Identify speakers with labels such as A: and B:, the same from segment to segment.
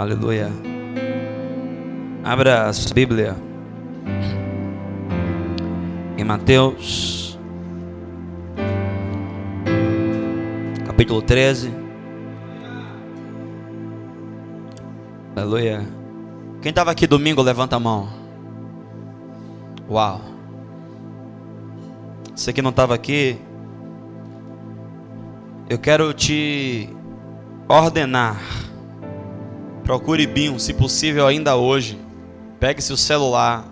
A: Aleluia. Abra a sua Bíblia em Mateus, capítulo 13. Aleluia. Quem estava aqui domingo, levanta a mão. Uau. Você que não estava aqui, eu quero te ordenar. Procure Binho, se possível ainda hoje. Pegue seu celular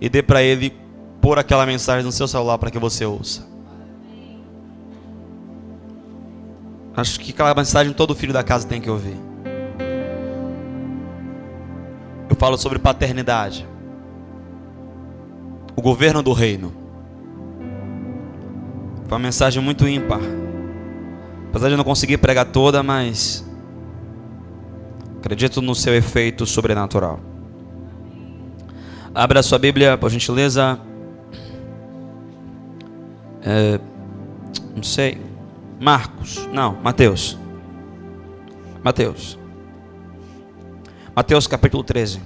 A: e dê para ele pôr aquela mensagem no seu celular para que você ouça. Acho que aquela mensagem todo filho da casa tem que ouvir. Eu falo sobre paternidade. O governo do reino. Foi uma mensagem muito ímpar. Apesar de eu não conseguir pregar toda, mas acredito no seu efeito sobrenatural. Abra sua Bíblia, por gentileza. É, não sei. Marcos. Não, Mateus. Mateus. Mateus capítulo 13.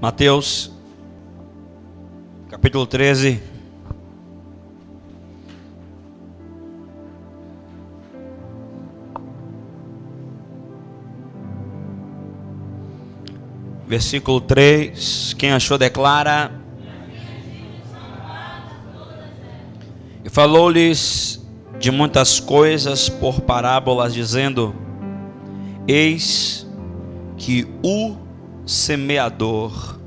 A: Mateus, capítulo 13. Versículo 3. Quem achou, declara. E falou-lhes de muitas coisas por parábolas, dizendo: Eis que o semeador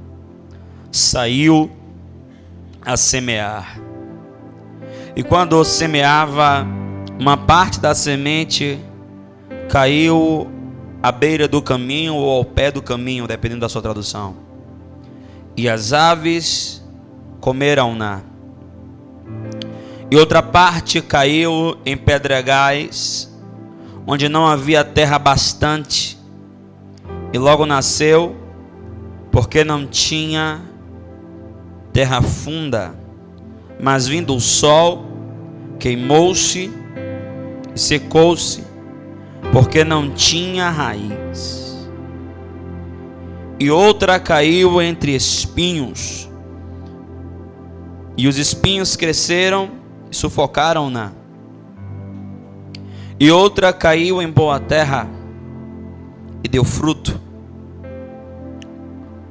A: saiu a semear. E quando semeava, uma parte da semente caiu à beira do caminho ou ao pé do caminho, dependendo da sua tradução. E as aves comeram-na. E outra parte caiu em pedregais, onde não havia terra bastante, e logo nasceu porque não tinha terra funda, mas vindo o sol, queimou-se e secou-se, porque não tinha raiz. E outra caiu entre espinhos, e os espinhos cresceram e sufocaram-na. E outra caiu em boa terra e deu fruto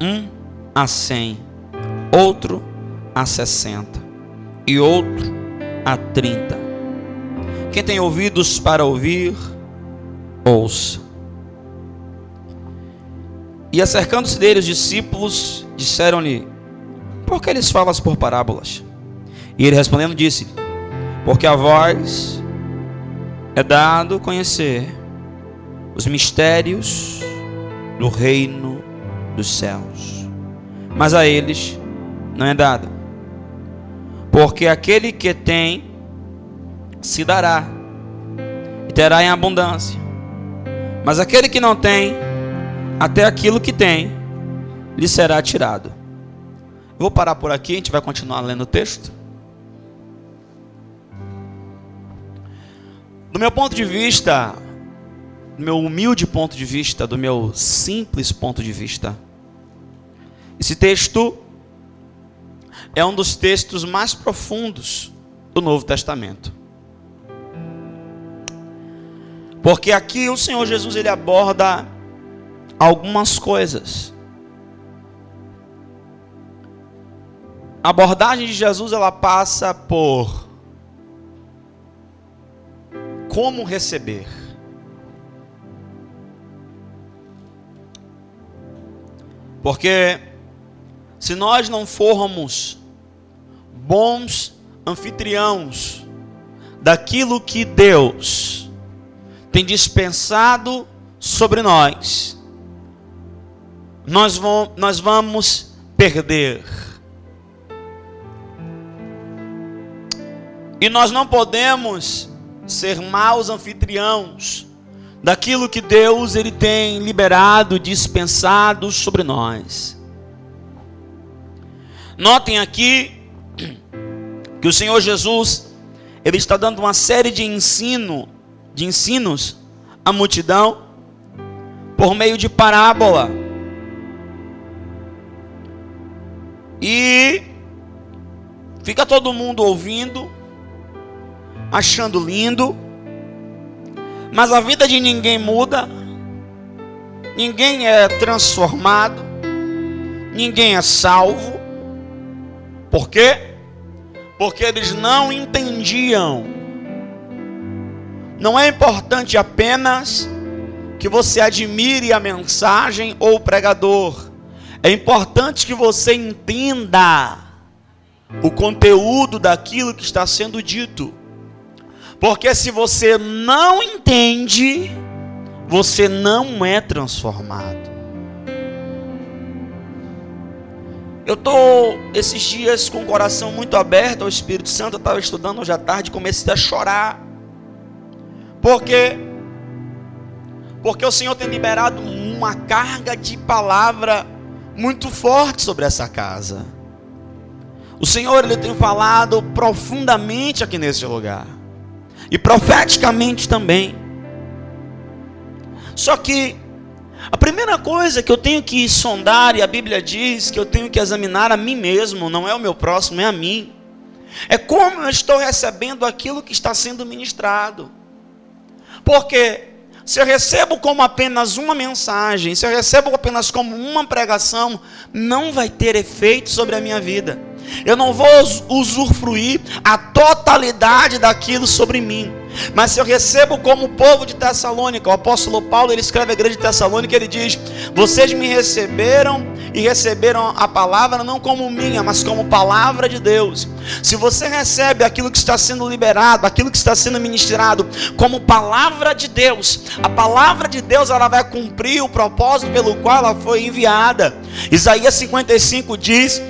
A: um a cem, outro a sessenta e outro a trinta. Quem tem ouvidos para ouvir, ouça. E acercando-se dele os discípulos, disseram-lhe: Por que eles falas por parábolas? E ele respondendo disse: Porque a vós é dado conhecer os mistérios do reino dos céus. Mas a eles não é dado. Porque aquele que tem se dará e terá em abundância. Mas aquele que não tem, até aquilo que tem, lhe será tirado. vou parar por aqui, a gente vai continuar lendo o texto. Do meu ponto de vista, do meu humilde ponto de vista, do meu simples ponto de vista, esse texto é um dos textos mais profundos do Novo Testamento. Porque aqui o Senhor Jesus ele aborda algumas coisas. A abordagem de Jesus ela passa por como receber. Porque se nós não formos bons anfitriãos daquilo que Deus tem dispensado sobre nós, nós vamos, nós vamos perder. E nós não podemos ser maus anfitriãos daquilo que Deus ele tem liberado, dispensado sobre nós. Notem aqui que o Senhor Jesus ele está dando uma série de ensino, de ensinos à multidão por meio de parábola. E fica todo mundo ouvindo, achando lindo, mas a vida de ninguém muda, ninguém é transformado, ninguém é salvo. Por quê? Porque eles não entendiam. Não é importante apenas que você admire a mensagem ou o pregador. É importante que você entenda o conteúdo daquilo que está sendo dito. Porque se você não entende, você não é transformado. Eu estou esses dias com o coração muito aberto ao Espírito Santo. Eu estava estudando hoje à tarde e comecei a chorar. Porque porque o Senhor tem liberado uma carga de palavra muito forte sobre essa casa. O Senhor ele tem falado profundamente aqui nesse lugar e profeticamente também. Só que a primeira coisa que eu tenho que sondar, e a Bíblia diz que eu tenho que examinar a mim mesmo, não é o meu próximo, é a mim. É como eu estou recebendo aquilo que está sendo ministrado. Porque se eu recebo como apenas uma mensagem, se eu recebo apenas como uma pregação, não vai ter efeito sobre a minha vida eu não vou usufruir a totalidade daquilo sobre mim. Mas se eu recebo como povo de Tessalônica, o apóstolo Paulo, ele escreve a igreja de Tessalônica, ele diz: Vocês me receberam e receberam a palavra não como minha, mas como palavra de Deus. Se você recebe aquilo que está sendo liberado, aquilo que está sendo ministrado como palavra de Deus, a palavra de Deus ela vai cumprir o propósito pelo qual ela foi enviada. Isaías 55 diz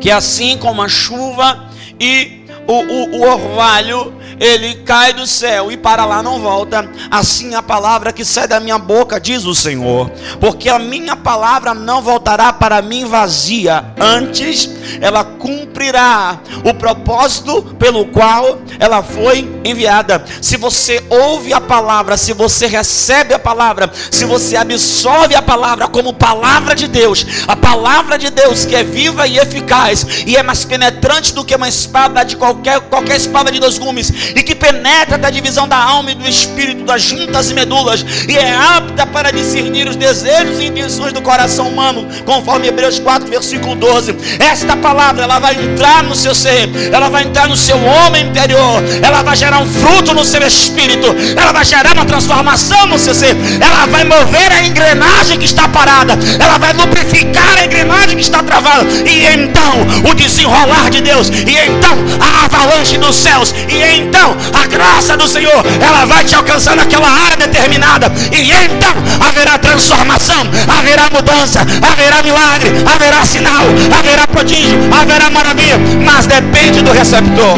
A: que assim como a chuva e o, o, o, orvalho, ele cai do céu e para lá não volta. Assim a palavra que sai da minha boca, diz o Senhor. Porque a minha palavra não voltará para mim vazia, antes ela cumprirá o propósito pelo qual ela foi enviada. Se você ouve a palavra, se você recebe a palavra, se você absorve a palavra como palavra de Deus, a palavra de Deus que é viva e eficaz e é mais penetrante do que uma espada de qualquer qualquer, qualquer espada de dois gumes, e que penetra até a divisão da alma e do espírito, das juntas e medulas, e é apta para discernir os desejos e intenções do coração humano, conforme Hebreus 4, versículo 12. Esta palavra, ela vai entrar no seu ser, ela vai entrar no seu homem interior, ela vai gerar um fruto no seu espírito, ela vai gerar uma transformação no seu ser, ela vai mover a engrenagem que está parada, ela vai lubrificar a engrenagem que está travada, e então o desenrolar de Deus, e então a avalanche dos céus. E então a graça do Senhor, ela vai te alcançar naquela área determinada. E então haverá transformação, haverá mudança, haverá milagre, haverá sinal, haverá prodígio, haverá maravilha. Mas depende do receptor.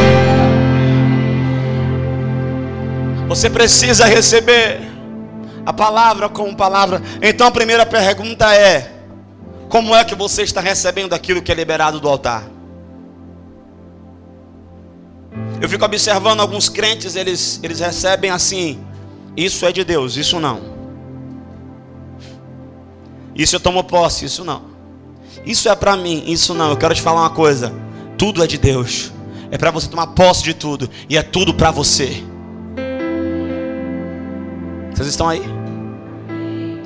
A: Você precisa receber a palavra como palavra. Então a primeira pergunta é: como é que você está recebendo aquilo que é liberado do altar? Eu fico observando alguns crentes, eles, eles recebem assim: isso é de Deus, isso não. Isso eu tomo posse, isso não. Isso é para mim, isso não. Eu quero te falar uma coisa: tudo é de Deus. É para você tomar posse de tudo, e é tudo para você. Vocês estão aí?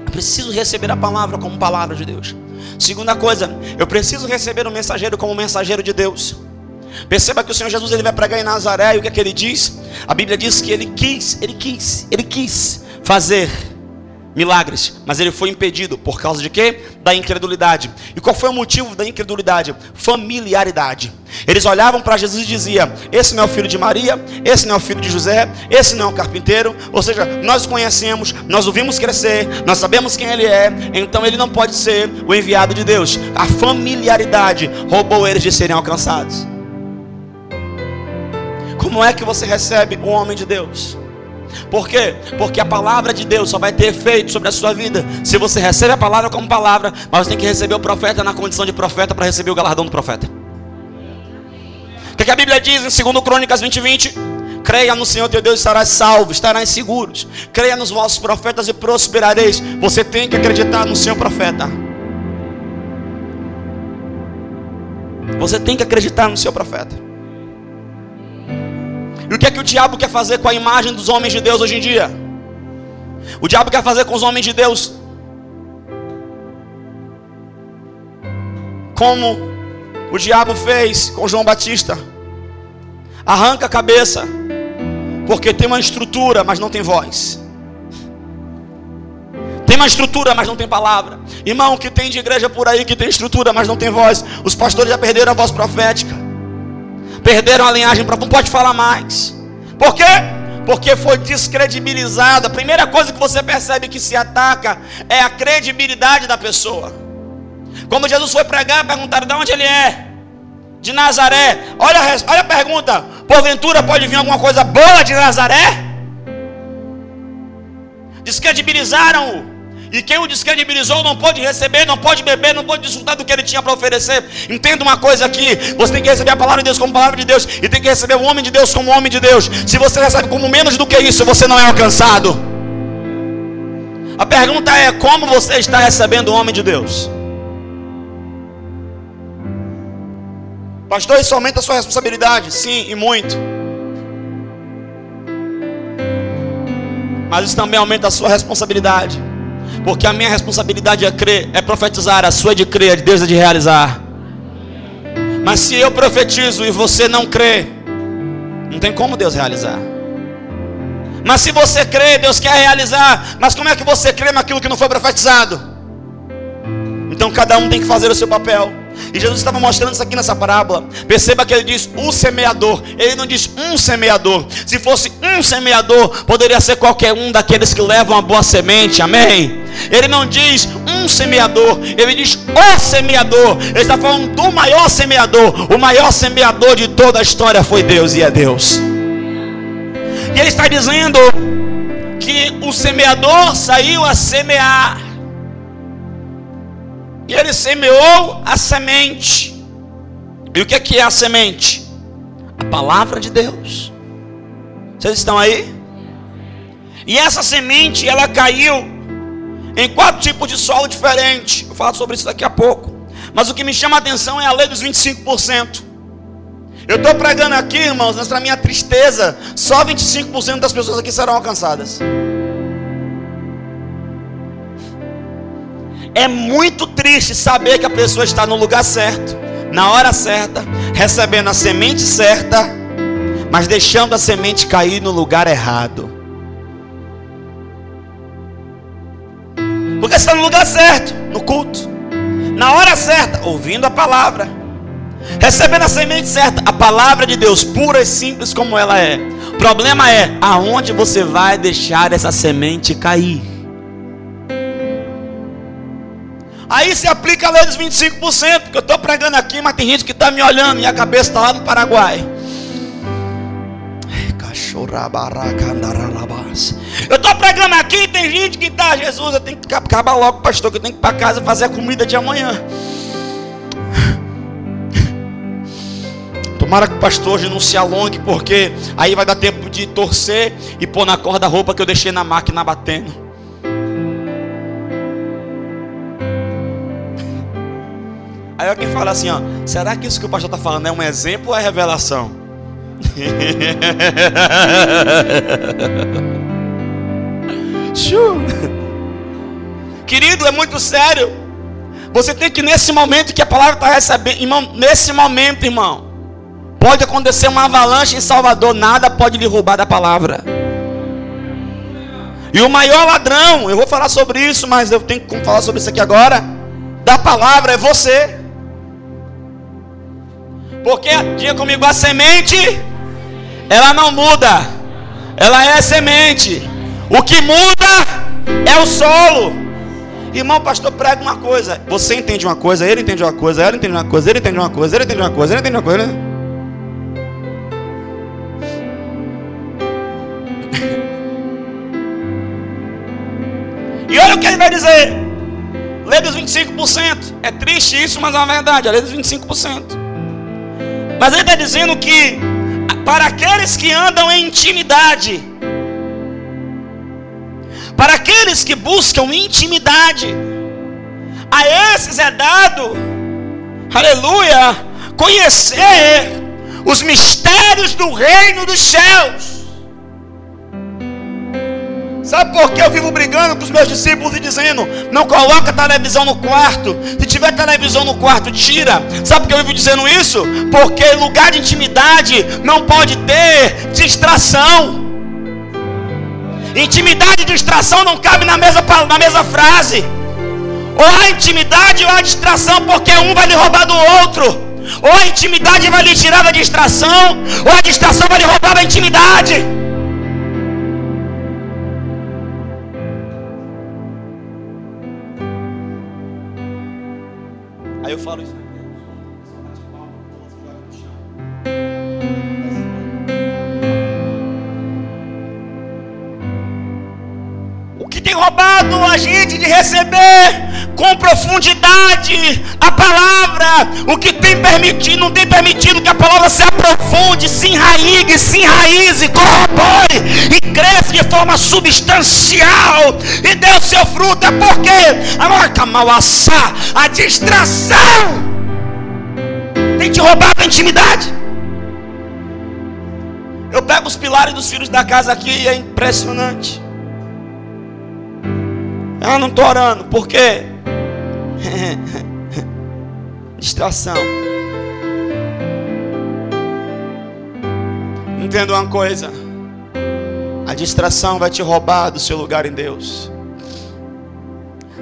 A: Eu preciso receber a palavra como palavra de Deus. Segunda coisa, eu preciso receber o mensageiro como mensageiro de Deus. Perceba que o Senhor Jesus ele vai pregar em Nazaré e o que é que ele diz? A Bíblia diz que ele quis, ele quis, ele quis fazer milagres, mas ele foi impedido por causa de quê? Da incredulidade. E qual foi o motivo da incredulidade? Familiaridade. Eles olhavam para Jesus e diziam: Esse não é o filho de Maria, esse não é o filho de José, esse não é o carpinteiro. Ou seja, nós o conhecemos, nós o vimos crescer, nós sabemos quem ele é, então ele não pode ser o enviado de Deus. A familiaridade roubou eles de serem alcançados. Como é que você recebe o homem de Deus? Por quê? Porque a palavra de Deus só vai ter efeito sobre a sua vida se você recebe a palavra como palavra, mas tem que receber o profeta na condição de profeta para receber o galardão do profeta. O que, que a Bíblia diz em 2 Crônicas 20, 20? Creia no Senhor teu Deus, estarás salvo, estarás seguros. Creia nos vossos profetas e prosperareis. Você tem que acreditar no seu profeta. Você tem que acreditar no seu profeta. E o que é que o diabo quer fazer com a imagem dos homens de Deus hoje em dia? O diabo quer fazer com os homens de Deus como o diabo fez com João Batista. Arranca a cabeça, porque tem uma estrutura, mas não tem voz. Tem uma estrutura, mas não tem palavra. Irmão, que tem de igreja por aí que tem estrutura, mas não tem voz. Os pastores já perderam a voz profética perderam a linhagem para não pode falar mais. Por quê? Porque foi descredibilizada. A primeira coisa que você percebe que se ataca é a credibilidade da pessoa. Quando Jesus foi pregar, perguntaram de onde ele é. De Nazaré. Olha olha a pergunta. Porventura pode vir alguma coisa boa de Nazaré? Descredibilizaram-o. E quem o descredibilizou não pode receber, não pode beber, não pode desfrutar do que ele tinha para oferecer. Entenda uma coisa aqui: você tem que receber a palavra de Deus como palavra de Deus, e tem que receber o homem de Deus como homem de Deus. Se você recebe como menos do que isso, você não é alcançado. A pergunta é: como você está recebendo o homem de Deus? Pastor, isso aumenta a sua responsabilidade? Sim, e muito. Mas isso também aumenta a sua responsabilidade. Porque a minha responsabilidade é crer, é profetizar, a sua é de crer, a de Deus é de realizar. Mas se eu profetizo e você não crê, não tem como Deus realizar. Mas se você crê, Deus quer realizar. Mas como é que você crê naquilo que não foi profetizado? Então cada um tem que fazer o seu papel. E Jesus estava mostrando isso aqui nessa parábola. Perceba que ele diz o semeador. Ele não diz um semeador. Se fosse um semeador, poderia ser qualquer um daqueles que levam a boa semente. Amém? Ele não diz um semeador. Ele diz o semeador. Ele está falando do maior semeador. O maior semeador de toda a história foi Deus e é Deus. E ele está dizendo que o semeador saiu a semear. E ele semeou a semente. E o que é, que é a semente? A palavra de Deus. Vocês estão aí? E essa semente, ela caiu em quatro tipos de solo diferentes. Vou falar sobre isso daqui a pouco. Mas o que me chama a atenção é a lei dos 25%. Eu estou pregando aqui, irmãos, mas para minha tristeza, só 25% das pessoas aqui serão alcançadas. É muito triste saber que a pessoa está no lugar certo, na hora certa, recebendo a semente certa, mas deixando a semente cair no lugar errado. Porque está no lugar certo, no culto, na hora certa, ouvindo a palavra, recebendo a semente certa, a palavra de Deus, pura e simples como ela é. O problema é aonde você vai deixar essa semente cair. Aí se aplica a lei dos 25%, porque eu estou pregando aqui, mas tem gente que está me olhando e a cabeça está lá no Paraguai. Eu estou pregando aqui tem gente que está, Jesus, eu tenho que acabar logo, pastor, que eu tenho que ir para casa fazer a comida de amanhã. Tomara que o pastor hoje não se alongue, porque aí vai dar tempo de torcer e pôr na corda a roupa que eu deixei na máquina batendo. Aí alguém fala assim, ó, será que isso que o pastor está falando é um exemplo ou é revelação? Querido, é muito sério. Você tem que nesse momento que a palavra está recebendo, irmão, nesse momento, irmão, pode acontecer uma avalanche em Salvador, nada pode lhe roubar da palavra. E o maior ladrão, eu vou falar sobre isso, mas eu tenho que falar sobre isso aqui agora. Da palavra é você. Porque, diga comigo, a semente, ela não muda, ela é semente. O que muda é o solo. Irmão, pastor, prega uma coisa. Você entende uma coisa, ele entende uma coisa, ela entende uma coisa, ele entende uma coisa, ele entende uma coisa, ele entende uma coisa. Né? E olha o que ele vai dizer. Lê dos 25%. É triste isso, mas é uma verdade. A lei dos 25%. Mas ele está dizendo que para aqueles que andam em intimidade, para aqueles que buscam intimidade, a esses é dado, aleluia, conhecer os mistérios do reino dos céus. Sabe por que eu vivo brigando com os meus discípulos e dizendo: não coloca televisão no quarto. Se tiver televisão no quarto, tira. Sabe por que eu vivo dizendo isso? Porque lugar de intimidade não pode ter distração. Intimidade e distração não cabe na mesma, na mesma frase. Ou a intimidade ou a distração, porque um vai lhe roubar do outro. Ou a intimidade vai lhe tirar da distração, ou a distração vai lhe roubar da intimidade. Eu falo isso. Roubado a gente de receber com profundidade a palavra, o que tem permitido, não tem permitido que a palavra se aprofunde, se enraigue, se enraize, corrobore e cresça de forma substancial e dê o seu fruto, é porque a marca assar, a distração tem te roubado a intimidade. Eu pego os pilares dos filhos da casa aqui e é impressionante. Ah, não estou orando, por quê? Distração. Entenda uma coisa: a distração vai te roubar do seu lugar em Deus.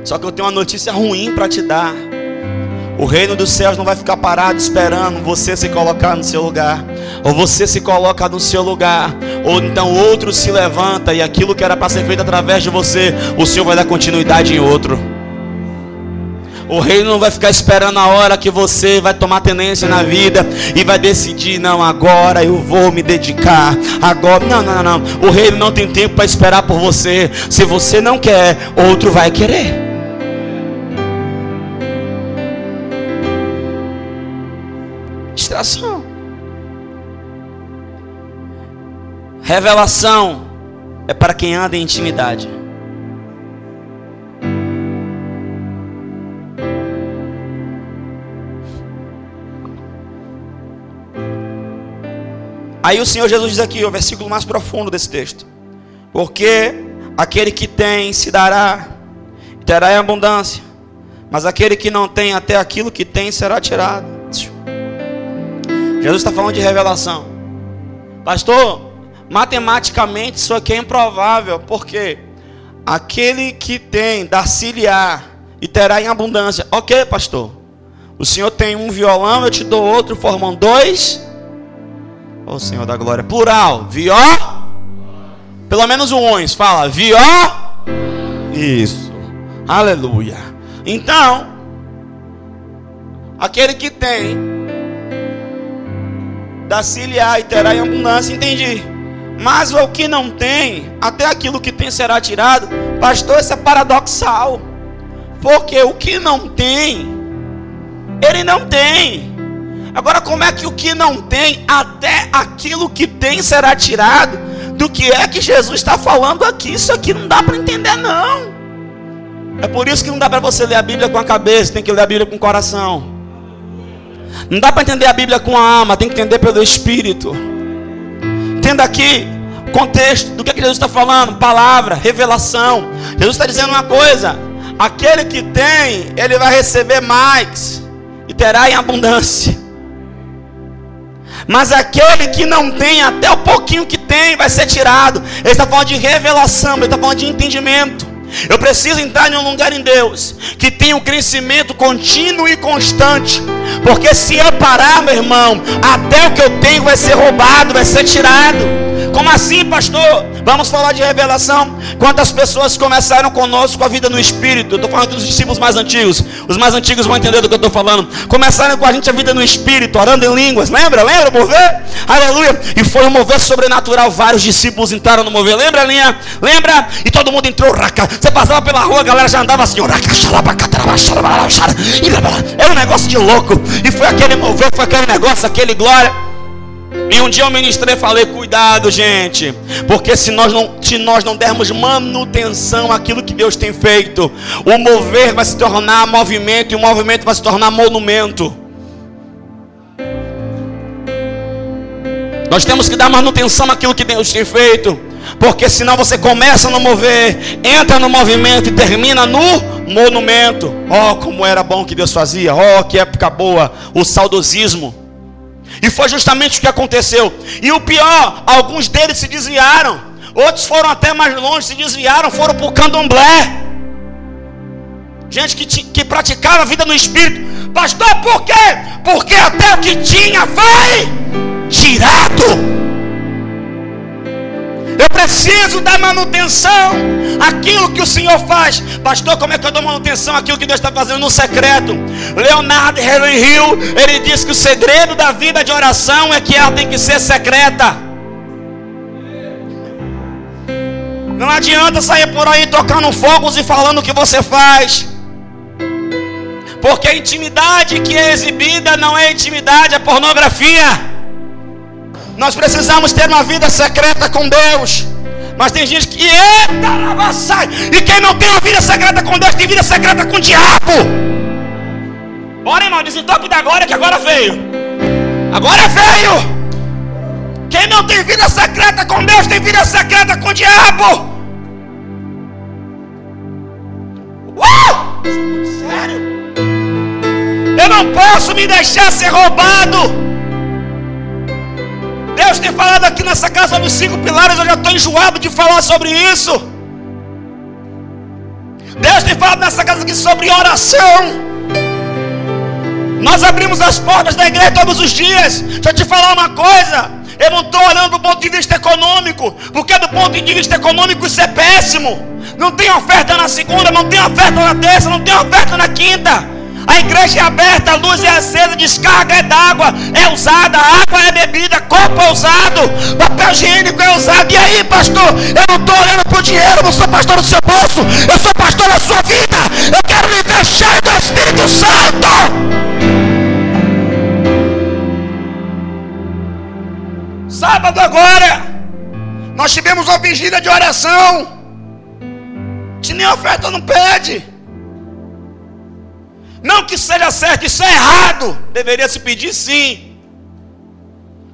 A: Só que eu tenho uma notícia ruim para te dar. O reino dos céus não vai ficar parado esperando você se colocar no seu lugar. Ou você se coloca no seu lugar, ou então outro se levanta e aquilo que era para ser feito através de você, o Senhor vai dar continuidade em outro. O reino não vai ficar esperando a hora que você vai tomar tenência na vida e vai decidir, não, agora eu vou me dedicar. Agora, não, não, não, não. O reino não tem tempo para esperar por você. Se você não quer, outro vai querer. Distração. Revelação é para quem anda em intimidade. Aí o Senhor Jesus diz aqui, o versículo mais profundo desse texto: Porque aquele que tem se dará, terá em abundância, mas aquele que não tem, até aquilo que tem será tirado. Jesus está falando de revelação, pastor. Matematicamente isso aqui é improvável, porque aquele que tem dar-se-lhe-á e terá em abundância. Ok, pastor. O senhor tem um violão, eu te dou outro, formam dois Ô oh, Senhor da glória. Plural. Vió. Pelo menos um. Fala. Vió. Isso. Aleluia. Então, aquele que tem ciliar e terá em abundância, entendi. Mas o que não tem, até aquilo que tem será tirado. Pastor, isso é paradoxal. Porque o que não tem, ele não tem. Agora, como é que o que não tem, até aquilo que tem será tirado? Do que é que Jesus está falando aqui? Isso aqui não dá para entender, não. É por isso que não dá para você ler a Bíblia com a cabeça, tem que ler a Bíblia com o coração. Não dá para entender a Bíblia com a alma, tem que entender pelo Espírito. Entenda aqui contexto do que, é que Jesus está falando: palavra, revelação. Jesus está dizendo uma coisa: aquele que tem, ele vai receber mais e terá em abundância. Mas aquele que não tem, até o pouquinho que tem, vai ser tirado. Ele está falando de revelação, ele está falando de entendimento. Eu preciso entrar em um lugar em Deus que tenha um crescimento contínuo e constante. Porque se eu parar, meu irmão, até o que eu tenho vai ser roubado, vai ser tirado. Como assim, pastor? Vamos falar de revelação. Quantas pessoas começaram conosco a vida no Espírito? Eu estou falando dos discípulos mais antigos. Os mais antigos vão entender do que eu estou falando. Começaram com a gente a vida no Espírito, orando em línguas. Lembra? Lembra? Mover? Aleluia. E foi um mover sobrenatural. Vários discípulos entraram no mover. Lembra, linha? Lembra? E todo mundo entrou. Raca. Você passava pela rua, a galera já andava assim. Era um negócio de louco. E foi aquele mover, foi aquele negócio, aquele glória. E um dia eu ministrei e falei: cuidado, gente, porque se nós, não, se nós não dermos manutenção àquilo que Deus tem feito, o mover vai se tornar movimento e o movimento vai se tornar monumento. Nós temos que dar manutenção àquilo que Deus tem feito, porque senão você começa no mover, entra no movimento e termina no monumento. Oh, como era bom que Deus fazia, oh, que época boa, o saudosismo. E foi justamente o que aconteceu. E o pior, alguns deles se desviaram. Outros foram até mais longe, se desviaram, foram para o candomblé. Gente que, que praticava a vida no espírito. Pastor, por quê? Porque até o que tinha foi tirado. Eu preciso dar manutenção àquilo que o Senhor faz. Pastor, como é que eu dou manutenção àquilo que Deus está fazendo no secreto? Leonardo Hill, ele diz que o segredo da vida de oração é que ela tem que ser secreta. Não adianta sair por aí tocando fogos e falando o que você faz. Porque a intimidade que é exibida não é intimidade, é pornografia. Nós precisamos ter uma vida secreta com Deus. Mas tem gente que eita, sai. E quem não tem uma vida secreta com Deus tem vida secreta com o diabo. Bora, irmão, desentope da glória que agora veio. Agora veio. Quem não tem vida secreta com Deus tem vida secreta com o diabo. Uh! Sério? Eu não posso me deixar ser roubado. Deus tem falado aqui nessa casa dos cinco pilares, eu já estou enjoado de falar sobre isso. Deus tem falado nessa casa aqui sobre oração. Nós abrimos as portas da igreja todos os dias. Deixa eu te falar uma coisa. Eu não estou olhando do ponto de vista econômico, porque do ponto de vista econômico isso é péssimo. Não tem oferta na segunda, não tem oferta na terça, não tem oferta na quinta. A igreja é aberta, a luz é acesa, descarga é d'água, é usada, água é bebida, copo é usado, papel higiênico é usado. E aí, pastor, eu não estou olhando para o dinheiro, eu não sou pastor do seu bolso, eu sou pastor da sua vida. Eu quero viver cheio do Espírito Santo. Sábado agora, nós tivemos uma vigília de oração. Se nem oferta não pede. Não que seja certo, isso é errado. Deveria se pedir sim.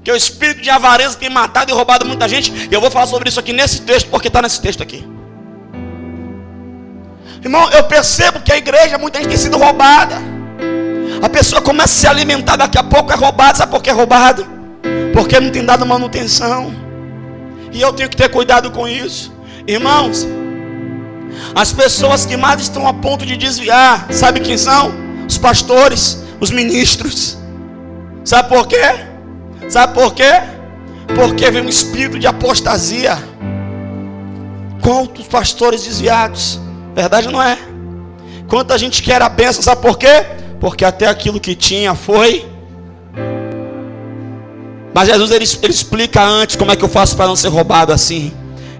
A: Que o espírito de avareza tem matado e roubado muita gente. E eu vou falar sobre isso aqui nesse texto, porque está nesse texto aqui. Irmão, eu percebo que a igreja, muita gente tem sido roubada. A pessoa começa a se alimentar, daqui a pouco é roubada. Sabe por que é roubado? Porque não tem dado manutenção. E eu tenho que ter cuidado com isso. Irmãos, as pessoas que mais estão a ponto de desviar, sabe quem são? Os pastores, os ministros. Sabe por quê? Sabe por quê? Porque vem um espírito de apostasia. Quantos pastores desviados? Verdade não é? Quanta gente quer a bênção, sabe por quê? Porque até aquilo que tinha foi. Mas Jesus ele, ele explica antes como é que eu faço para não ser roubado assim.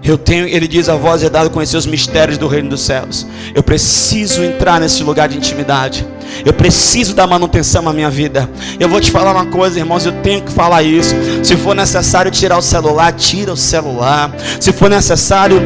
A: Eu tenho, ele diz, a voz é dado conhecer os mistérios do reino dos céus. Eu preciso entrar nesse lugar de intimidade. Eu preciso dar manutenção à minha vida. Eu vou te falar uma coisa, irmãos, eu tenho que falar isso. Se for necessário tirar o celular, tira o celular. Se for necessário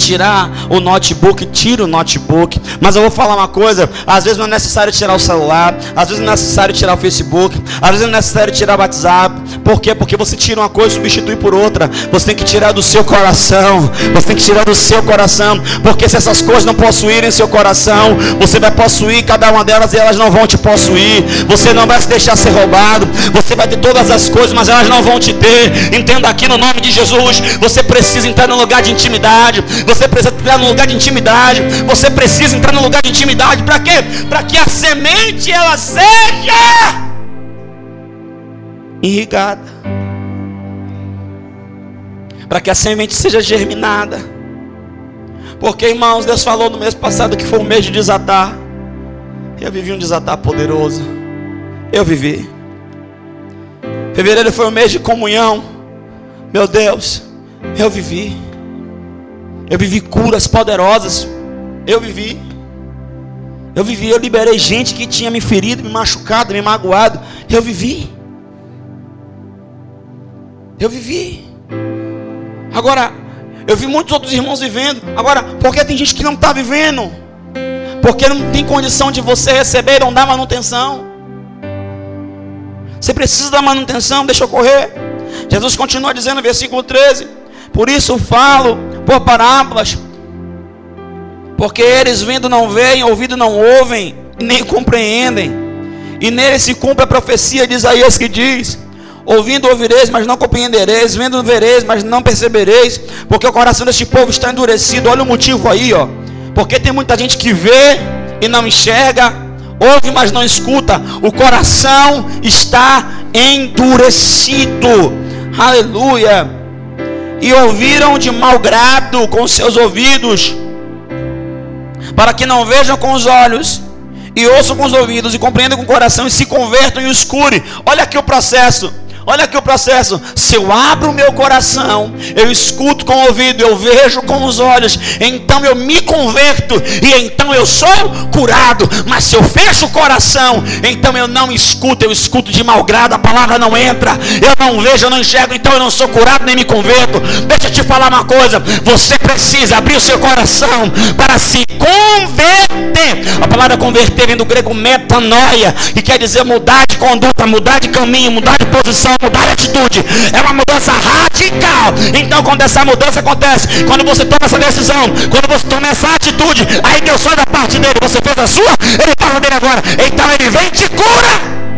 A: tirar o notebook, tira o notebook. Mas eu vou falar uma coisa: às vezes não é necessário tirar o celular, às vezes não é necessário tirar o Facebook, às vezes não é necessário tirar o WhatsApp. Por quê? Porque você tira uma coisa e substitui por outra. Você tem que tirar do seu coração. Você tem que tirar do seu coração. Porque se essas coisas não possuírem seu coração, você vai possuir cada uma delas e elas não vão te possuir. Você não vai se deixar ser roubado. Você vai ter todas as coisas, mas elas não vão te ter. Entenda aqui no nome de Jesus. Você precisa entrar no lugar de intimidade. Você precisa entrar no lugar de intimidade. Você precisa entrar no lugar de intimidade. Para quê? Para que a semente ela seja irrigada. para que a semente seja germinada. Porque, irmãos, Deus falou no mês passado que foi um mês de desatar. Eu vivi um desatar poderoso. Eu vivi. Fevereiro foi um mês de comunhão. Meu Deus, eu vivi. Eu vivi curas poderosas. Eu vivi. Eu vivi, eu liberei gente que tinha me ferido, me machucado, me magoado. Eu vivi. Eu vivi. Agora, eu vi muitos outros irmãos vivendo. Agora, por que tem gente que não está vivendo? Porque não tem condição de você receber e não dar manutenção. Você precisa da manutenção, deixa eu correr. Jesus continua dizendo versículo 13: Por isso falo por parábolas, porque eles vendo não veem, ouvindo não ouvem, nem compreendem. E nele se cumpre a profecia de Isaías que diz: Ouvindo ouvireis, mas não compreendereis, vendo vereis, mas não percebereis, porque o coração deste povo está endurecido. Olha o motivo aí, ó. Porque tem muita gente que vê e não enxerga, ouve, mas não escuta. O coração está endurecido. Aleluia. E ouviram de mau grado com seus ouvidos, para que não vejam com os olhos, e ouçam com os ouvidos, e compreendam com o coração, e se convertam e os cure. Olha aqui o processo. Olha aqui o processo. Se eu abro o meu coração, eu escuto com o ouvido, eu vejo com os olhos, então eu me converto e então eu sou curado. Mas se eu fecho o coração, então eu não escuto, eu escuto de mau grado, a palavra não entra, eu não vejo, eu não enxergo, então eu não sou curado nem me converto. Deixa eu te falar uma coisa: você precisa abrir o seu coração para se converter. A palavra converter vem do grego metanoia, que quer dizer mudar de conduta, mudar de caminho, mudar de posição mudar de atitude, é uma mudança radical. Então, quando essa mudança acontece, quando você toma essa decisão, quando você toma essa atitude, aí Deus foi da parte dele, você fez a sua, ele fala dele agora. Então ele vem e te cura.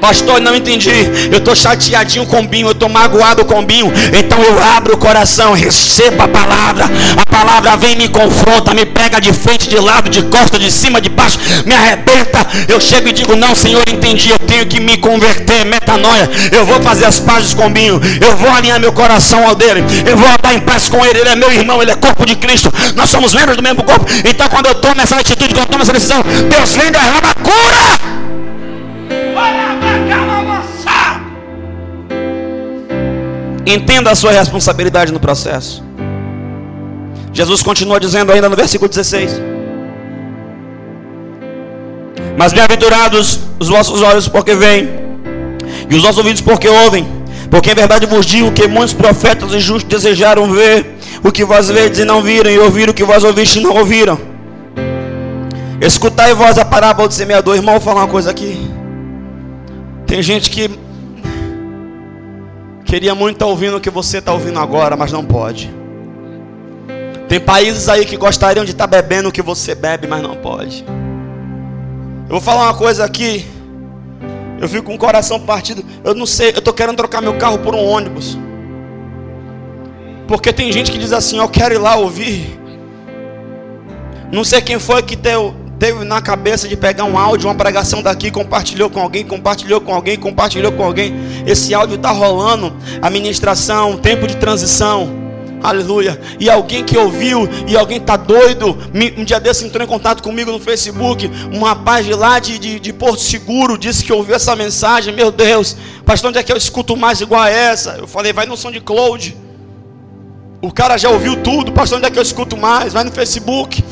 A: Pastor, não entendi. Eu estou chateadinho com o binho, eu estou magoado com o binho. Então eu abro o coração, recebo a palavra. A palavra vem me confronta, me pega de frente, de lado, de costa, de cima, de baixo, me arrebenta. Eu chego e digo: Não, Senhor, entendi. Eu tenho que me converter, metanoia. Eu vou fazer as pazes com o binho. Eu vou alinhar meu coração ao dele. Eu vou andar em paz com ele. Ele é meu irmão, ele é corpo de Cristo. Nós somos membros do mesmo corpo. Então, quando eu tomo essa atitude, quando eu tomo essa decisão, Deus vem derrama cura. Entenda a sua responsabilidade no processo. Jesus continua dizendo ainda no versículo 16: Mas bem-aventurados os vossos olhos porque veem, e os vossos ouvidos porque ouvem, porque em verdade vos digo que muitos profetas e justos desejaram ver o que vós vedes e não viram, e ouvir o que vós ouviste e não ouviram. Escutai vós a parábola do semeador. Irmão, vou falar uma coisa aqui. Tem gente que Queria muito estar ouvindo o que você está ouvindo agora, mas não pode. Tem países aí que gostariam de estar bebendo o que você bebe, mas não pode. Eu vou falar uma coisa aqui. Eu fico com o coração partido. Eu não sei, eu estou querendo trocar meu carro por um ônibus. Porque tem gente que diz assim: Eu quero ir lá ouvir. Não sei quem foi que deu, teve na cabeça de pegar um áudio, uma pregação daqui, compartilhou com alguém, compartilhou com alguém, compartilhou com alguém. Esse áudio está rolando, a ministração, tempo de transição. Aleluia. E alguém que ouviu, e alguém está doido. Um dia desse entrou em contato comigo no Facebook. Um rapaz de lá de, de, de, Porto Seguro disse que ouviu essa mensagem. Meu Deus, pastor, onde é que eu escuto mais igual a essa? Eu falei, vai no som de Cloud. O cara já ouviu tudo. Pastor, onde é que eu escuto mais? Vai no Facebook.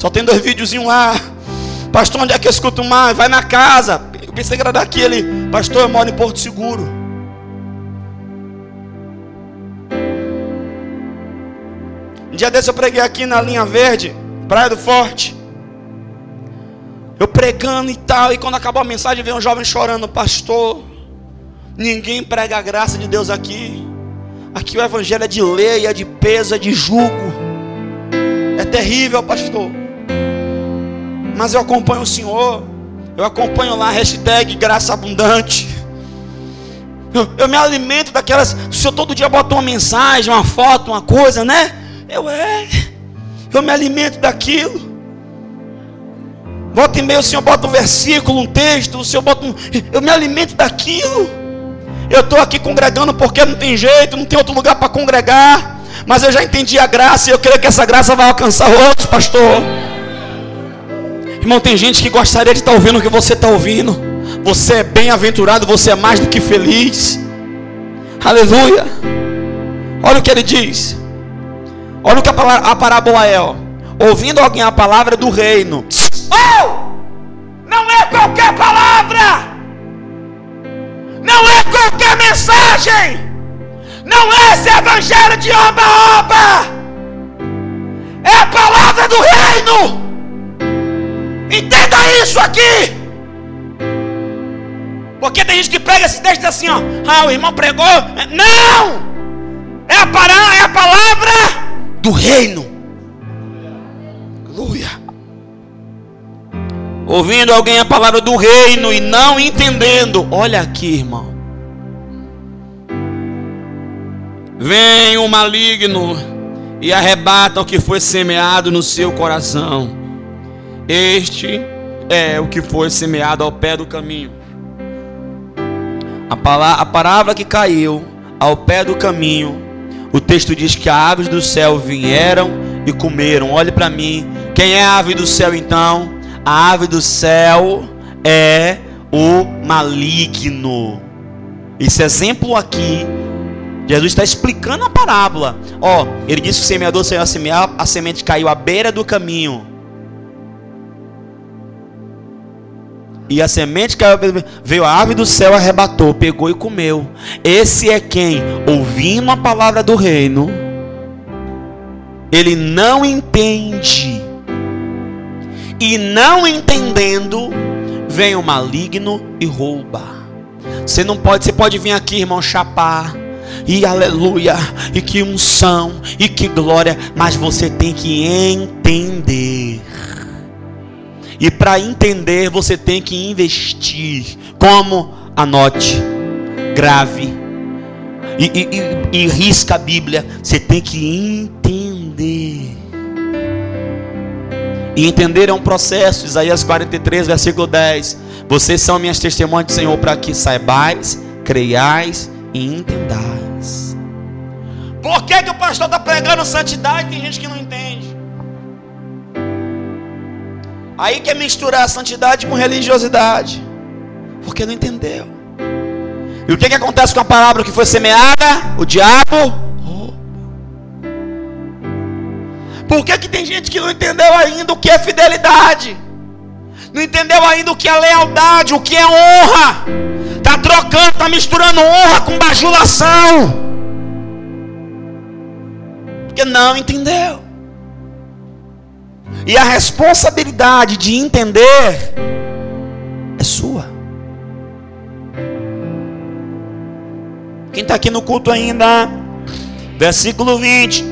A: Só tem dois videozinhos lá. Pastor, onde é que eu escuto mais? Vai na casa. Eu pensei que era daquele. Pastor, eu moro em Porto Seguro. Um dia desse eu preguei aqui na linha verde, Praia do Forte. Eu pregando e tal. E quando acabou a mensagem, veio um jovem chorando. Pastor, ninguém prega a graça de Deus aqui. Aqui o evangelho é de lei, é de peso, é de jugo. É terrível, pastor mas eu acompanho o Senhor. Eu acompanho lá hashtag graça abundante. Eu, eu, me alimento daquelas. O Senhor todo dia bota uma mensagem, uma foto, uma coisa, né? Eu é. Eu me alimento daquilo. Volta e meio, o Senhor bota um versículo, um texto, o Senhor bota um. Eu me alimento daquilo. eu estou aqui congregando porque não tem jeito, não tem outro lugar para congregar. Mas eu já entendi a graça e eu creio que essa graça vai alcançar outros, pastor. Irmão, tem gente que gostaria de estar tá ouvindo o que você está ouvindo. Você é bem-aventurado, você é mais do que feliz. Aleluia. Olha o que ele diz. Olha o que a parábola é. Ó. Ouvindo alguém a palavra do reino. Oh! Não é qualquer palavra. Não é qualquer mensagem. Não é esse evangelho de oba-oba. É a palavra do reino. Entenda isso aqui. Porque tem gente que pega esse texto assim, ó. Ah, o irmão pregou. Não! É a, para, é a palavra do reino. Aleluia. Ouvindo alguém a palavra do reino e não entendendo. Olha aqui, irmão. Vem o maligno e arrebata o que foi semeado no seu coração. Este é o que foi semeado ao pé do caminho. A palavra, a palavra que caiu ao pé do caminho, o texto diz que aves do céu vieram e comeram. Olhe para mim. Quem é a ave do céu então? A ave do céu é o maligno. Esse exemplo aqui Jesus está explicando a parábola. Ó, ele disse que o semeador saiu a semear, a semente caiu à beira do caminho. E a semente caiu, veio a ave do céu, arrebatou, pegou e comeu. Esse é quem, ouvindo a palavra do reino, ele não entende. E não entendendo, vem o maligno e rouba. Você não pode, você pode vir aqui, irmão, chapar e aleluia, e que unção, e que glória, mas você tem que entender. E para entender, você tem que investir. Como? Anote, grave e, e, e, e risca a Bíblia. Você tem que entender. E entender é um processo. Isaías 43, versículo 10. Vocês são minhas testemunhas do Senhor para que saibais, creiais e entendais. Por que, que o pastor está pregando santidade e tem gente que não entende? Aí quer misturar a santidade com religiosidade. Porque não entendeu. E o que, que acontece com a palavra que foi semeada? O diabo Por que, que tem gente que não entendeu ainda o que é fidelidade? Não entendeu ainda o que é lealdade, o que é honra? Está trocando, está misturando honra com bajulação. Porque não entendeu. E a responsabilidade de entender é sua. Quem está aqui no culto ainda, versículo 20.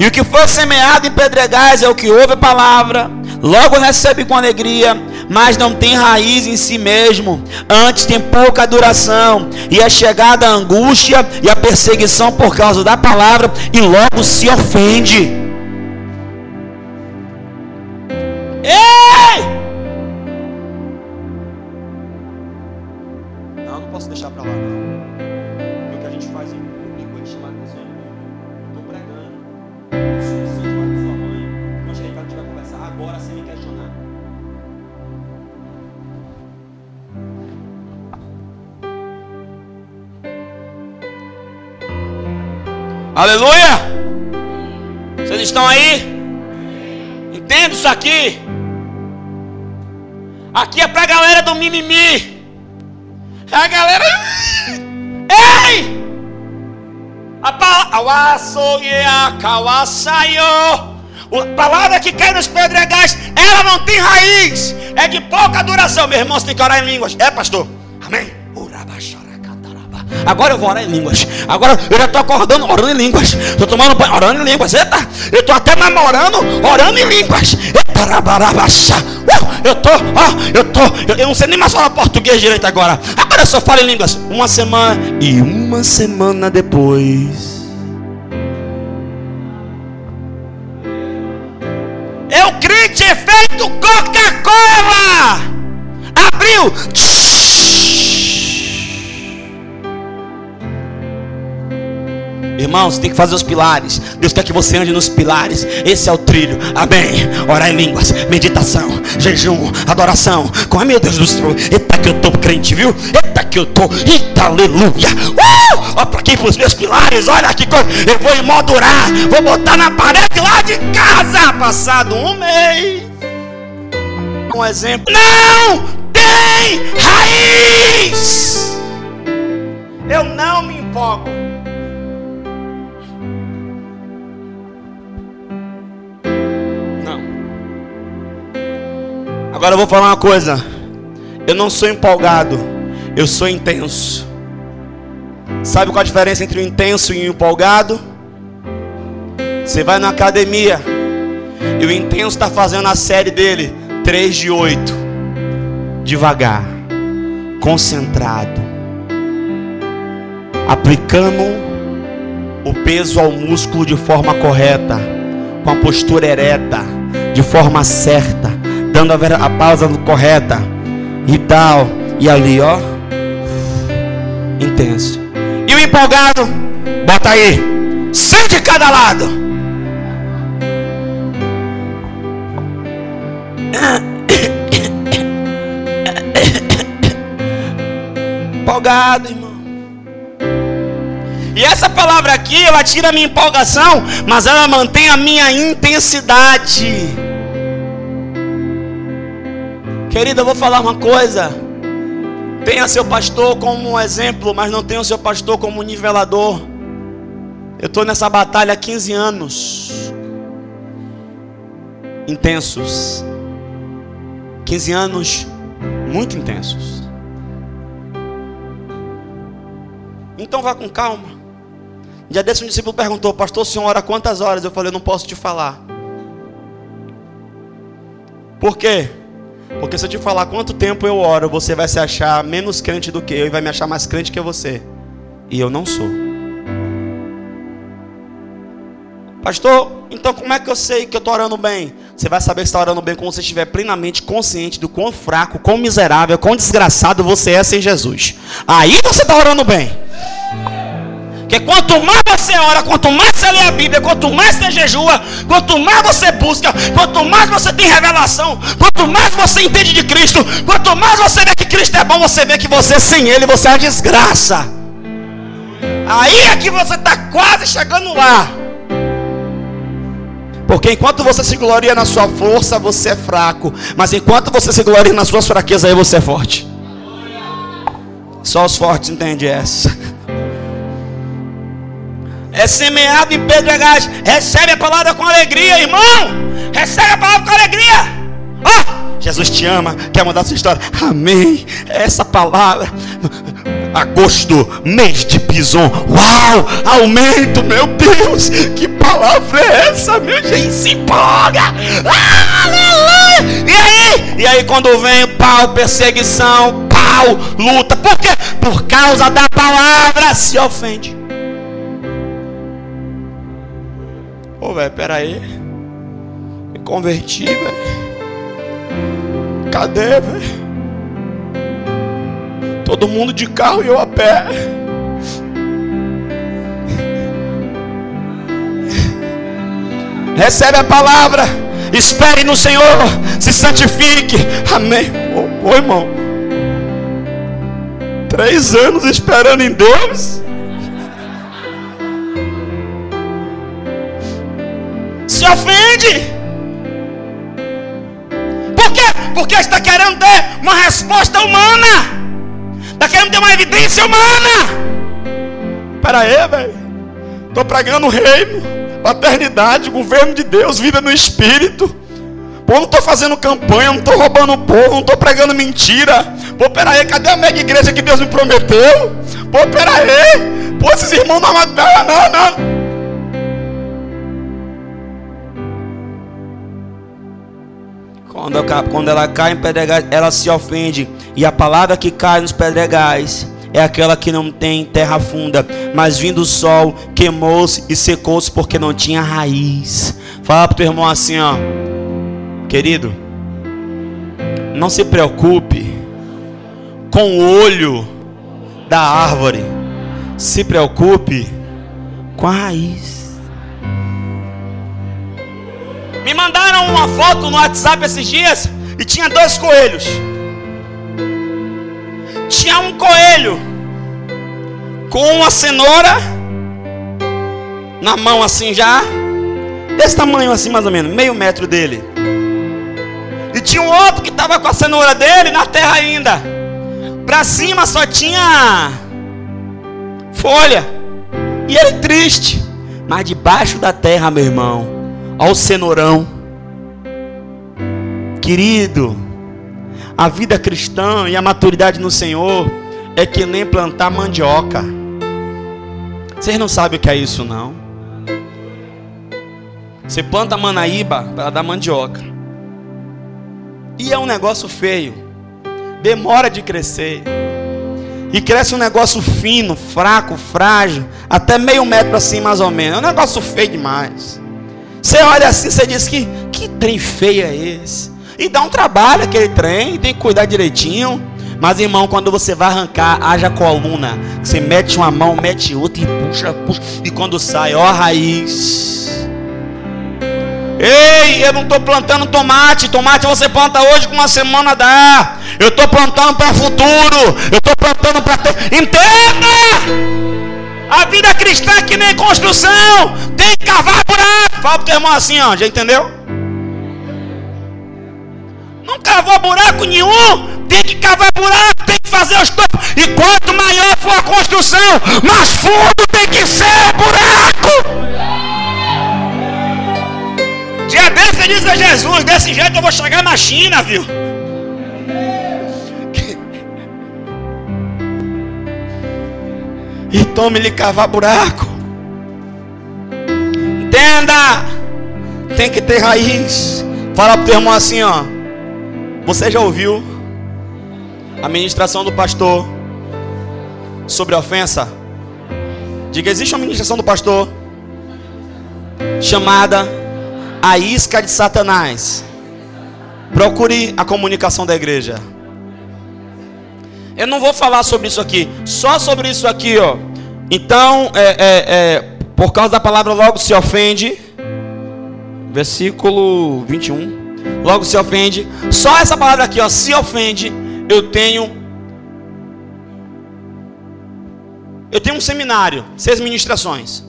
A: E o que for semeado em pedregais é o que ouve a palavra, logo recebe com alegria, mas não tem raiz em si mesmo, antes tem pouca duração, e é chegada a angústia e a perseguição por causa da palavra, e logo se ofende. Não, não posso deixar para lá. Não. O que a gente faz em público é chamar a pessoa. Estou pregando. Se você vai sua mãe, em casa, a gente vai conversar agora sem me questionar. Aleluia! Vocês estão aí? Entende isso aqui? Aqui é pra galera do mimimi. É a galera. Ei! A palavra que cai nos pedregais, ela não tem raiz, é de pouca duração. Meu irmão, você tem que orar em línguas. É, pastor? Amém? Agora eu vou orar em línguas. Agora eu já estou acordando, orando em línguas. Estou tomando banho, orando em línguas. Eita, eu estou até namorando, orando em línguas. Eita, uh, eu estou, ó, eu estou. Eu, eu, não sei nem mais falar português direito agora. Agora eu só falo em línguas. Uma semana e uma semana depois. Eu crente efeito Coca-Cola. Abriu. Irmãos, tem que fazer os pilares. Deus quer que você ande nos pilares. Esse é o trilho. Amém. Orar em línguas, meditação, jejum, adoração. Com meu Deus do céu. Eita que eu tô crente, viu? Eita que eu tô. Eita, aleluia. Uh! Olha para aqui os meus pilares. Olha que coisa. Eu vou emoldurar. Vou botar na parede lá de casa. Passado um mês. Um exemplo. Não tem raiz. Eu não me empolgo. Agora eu vou falar uma coisa. Eu não sou empolgado, eu sou intenso. Sabe qual a diferença entre o intenso e o empolgado? Você vai na academia e o intenso está fazendo a série dele 3 de 8. Devagar, concentrado, aplicando o peso ao músculo de forma correta, com a postura ereta, de forma certa dando a, a pausa correta e tal, e ali, ó, intenso. E o empolgado, bota aí, cem de cada lado. Empolgado, irmão. E essa palavra aqui, ela tira a minha empolgação, mas ela mantém a minha intensidade. Querida, eu vou falar uma coisa. Tenha seu pastor como um exemplo, mas não tenha o seu pastor como nivelador. Eu estou nessa batalha há 15 anos. Intensos. 15 anos muito intensos. Então vá com calma. Um dia desse um discípulo perguntou, pastor, o senhor quantas horas? Eu falei, eu não posso te falar. Por quê? Porque se eu te falar quanto tempo eu oro, você vai se achar menos crente do que eu e vai me achar mais crente que você. E eu não sou. Pastor, então como é que eu sei que eu estou orando bem? Você vai saber que está orando bem quando você estiver plenamente consciente do quão fraco, quão miserável, quão desgraçado você é sem Jesus. Aí você está orando bem. Porque quanto mais você ora, quanto mais você lê a Bíblia, quanto mais você jejua, quanto mais você busca, quanto mais você tem revelação, quanto mais você entende de Cristo, quanto mais você vê que Cristo é bom, você vê que você sem Ele, você é uma desgraça. Aí é que você está quase chegando lá. Porque enquanto você se gloria na sua força, você é fraco. Mas enquanto você se gloria nas suas fraquezas, aí você é forte. Só os fortes entendem essa é semeado em pedregais. Recebe a palavra com alegria, irmão. Recebe a palavra com alegria. Oh, Jesus te ama, quer mudar sua história. Amém. Essa palavra. Agosto, mês de bison. Uau, aumento, meu Deus. Que palavra é essa, meu gente? Se empolga. Aleluia. E aí? E aí, quando vem pau, perseguição, pau, luta. Por quê? Por causa da palavra se ofende. Ô, velho, pera aí. Me converti, velho. Cadê, velho? Todo mundo de carro e eu a pé. Recebe a palavra. Espere no Senhor. Se santifique. Amém. Ô, oh, oh, irmão. Três anos esperando em Deus. Ofende. Por quê? Porque está querendo ter uma resposta humana. Está querendo ter uma evidência humana. Espera aí, velho. Estou pregando o reino, paternidade, governo de Deus, vida no Espírito. Pô, não estou fazendo campanha, não estou roubando o povo, não estou pregando mentira. Pô, peraí, cadê a mega igreja que Deus me prometeu? Pô, peraí. Pô, esses irmãos não, não, não. Quando, quando ela cai em pedregais, ela se ofende. E a palavra que cai nos pedregais é aquela que não tem terra funda, mas vindo o sol, queimou-se e secou-se porque não tinha raiz. Fala para o teu irmão assim, ó, querido, não se preocupe com o olho da árvore, se preocupe com a raiz. Me mandaram uma foto no WhatsApp esses dias e tinha dois coelhos. Tinha um coelho com uma cenoura na mão assim já, desse tamanho assim mais ou menos, meio metro dele. E tinha um outro que estava com a cenoura dele na terra ainda. Para cima só tinha folha. E ele triste. Mas debaixo da terra, meu irmão, ao cenourão. Querido, a vida cristã e a maturidade no Senhor é que nem plantar mandioca. Vocês não sabem o que é isso, não? Você planta manaíba para dar mandioca. E é um negócio feio. Demora de crescer. E cresce um negócio fino, fraco, frágil, até meio metro assim mais ou menos. É um negócio feio demais. Você olha assim, você diz que que trem feio é esse? E dá um trabalho aquele trem, tem que cuidar direitinho. Mas irmão, quando você vai arrancar, haja coluna. Você mete uma mão, mete outra e puxa, puxa. E quando sai, ó raiz. Ei, eu não estou plantando tomate. Tomate você planta hoje com uma semana dá. Eu estou plantando para futuro. Eu estou plantando para ter. Entenda! A vida cristã é que nem construção. Tem que cavar. Fala pro teu irmão assim, ó. Já entendeu? Não cavou buraco nenhum. Tem que cavar buraco. Tem que fazer os topos. E quanto maior for a construção, mais fundo tem que ser o buraco. Dia desse diz a Jesus, desse jeito eu vou chegar na China, viu? E tome-lhe cavar buraco. Entenda! Tem que ter raiz. Fala pro teu irmão assim, ó. Você já ouviu a ministração do pastor sobre ofensa? Diga, existe uma ministração do pastor chamada a isca de Satanás. Procure a comunicação da igreja. Eu não vou falar sobre isso aqui, só sobre isso aqui, ó. Então, é, é, é, por causa da palavra logo se ofende. Versículo 21. Logo se ofende. Só essa palavra aqui, ó, se ofende. Eu tenho. Eu tenho um seminário, seis ministrações.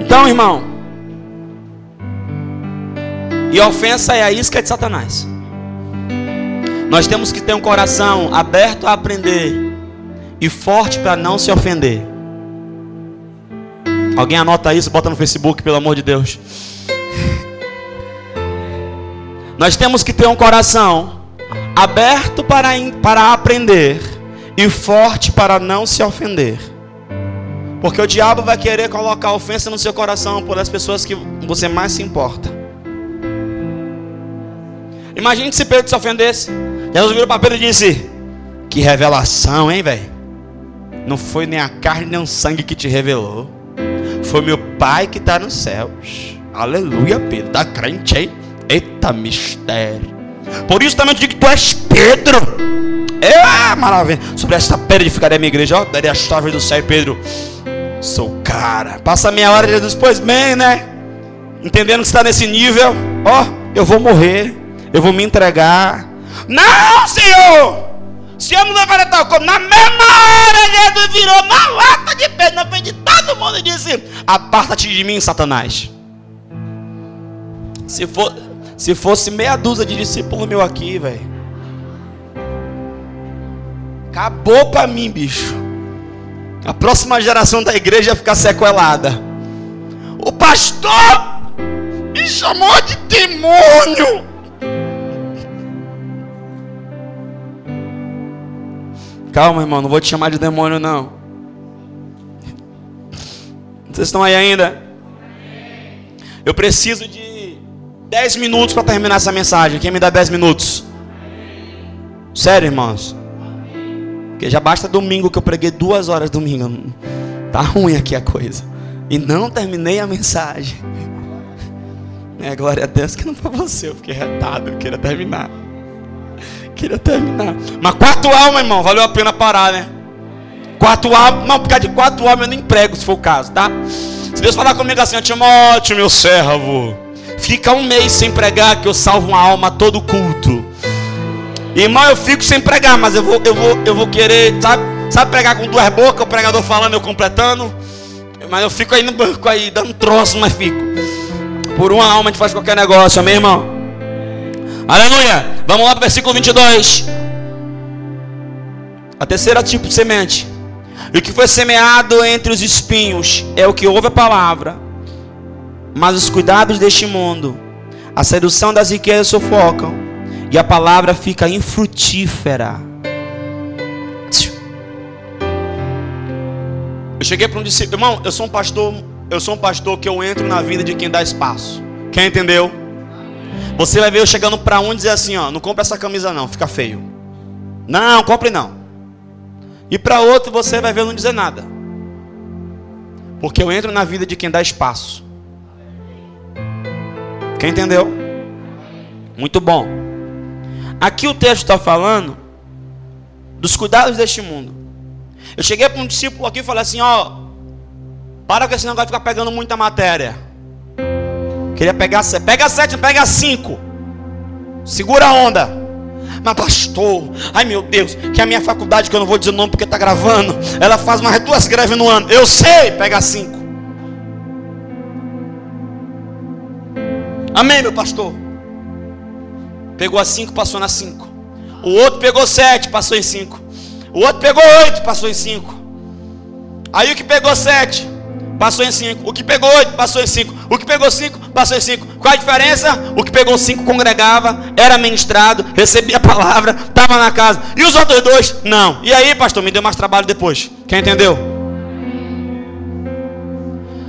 A: Então, irmão, e a ofensa é a isca de Satanás. Nós temos que ter um coração aberto a aprender e forte para não se ofender. Alguém anota isso, bota no Facebook, pelo amor de Deus. Nós temos que ter um coração aberto para, para aprender e forte para não se ofender. Porque o diabo vai querer colocar ofensa no seu coração por as pessoas que você mais se importa. Imagine se Pedro se ofendesse. Jesus virou para Pedro e disse: Que revelação, hein, velho? Não foi nem a carne nem o sangue que te revelou. Foi meu Pai que está nos céus. Aleluia, Pedro. Tá crente, hein? Eita mistério. Por isso também eu digo que tu és Pedro. É maravilha. Sobre esta pedra de ficar minha igreja. Ó, daria as chaves do céu, Pedro. Sou cara. Passa meia hora, Jesus, pois bem, né? Entendendo que está nesse nível, ó, eu vou morrer, eu vou me entregar. Não, Senhor! Senhor não vai fazer tal coisa. Na mesma hora, Jesus virou na lata de pé, na frente de todo mundo e disse: Aparta-te de mim, Satanás. Se, for, se fosse meia dúzia de discípulos meu aqui, velho. Acabou para mim, bicho. A próxima geração da igreja ia ficar sequelada. O pastor me chamou de demônio. Calma, irmão, não vou te chamar de demônio, não. Vocês estão aí ainda? Eu preciso de 10 minutos para terminar essa mensagem. Quem me dá 10 minutos? Sério, irmãos? Porque já basta domingo que eu preguei duas horas domingo. Tá ruim aqui a coisa. E não terminei a mensagem. É, glória a Deus que não foi você. Eu fiquei retado, eu queria terminar. Queria terminar. Mas quatro almas, irmão, valeu a pena parar, né? quatro almas, não, por causa de quatro almas eu não emprego, se for o caso, tá? Se Deus falar comigo assim, Timóteo, meu servo, fica um mês sem pregar que eu salvo uma alma todo culto. Irmão, eu fico sem pregar, mas eu vou, eu vou, eu vou querer, sabe, sabe pregar com duas bocas, o pregador falando, eu completando. Mas eu fico aí no banco aí, dando troço, mas fico. Por uma alma a gente faz qualquer negócio, amém, irmão? Aleluia! Vamos lá para o versículo 22. A terceira tipo de semente. E o que foi semeado entre os espinhos é o que ouve a palavra, mas os cuidados deste mundo, a sedução das riquezas sufocam, e a palavra fica infrutífera. Eu cheguei para um discípulo, irmão, eu sou um pastor, eu sou um pastor que eu entro na vida de quem dá espaço. Quem entendeu? Você vai ver eu chegando para um e dizer assim, ó, não compre essa camisa não, fica feio. Não, compre não. E para outro você vai ver eu não dizer nada. Porque eu entro na vida de quem dá espaço. Quem entendeu? Muito bom. Aqui o texto está falando dos cuidados deste mundo. Eu cheguei para um discípulo aqui e falei assim: ó, para com esse negócio de ficar pegando muita matéria. Queria pegar sete, pega sete, pega cinco. Segura a onda. Mas pastor, ai meu Deus, que a minha faculdade, que eu não vou dizer o nome porque está gravando, ela faz mais duas greves no ano. Eu sei, pega cinco. Amém, meu pastor? Pegou a cinco, passou na cinco. O outro pegou sete, passou em cinco. O outro pegou oito, passou em cinco. Aí o que pegou sete, passou em cinco. O que pegou oito, passou em cinco. O que pegou cinco, passou em cinco. Qual a diferença? O que pegou cinco congregava, era ministrado, recebia a palavra, estava na casa. E os outros dois, não. E aí, pastor, me deu mais trabalho depois. Quem entendeu?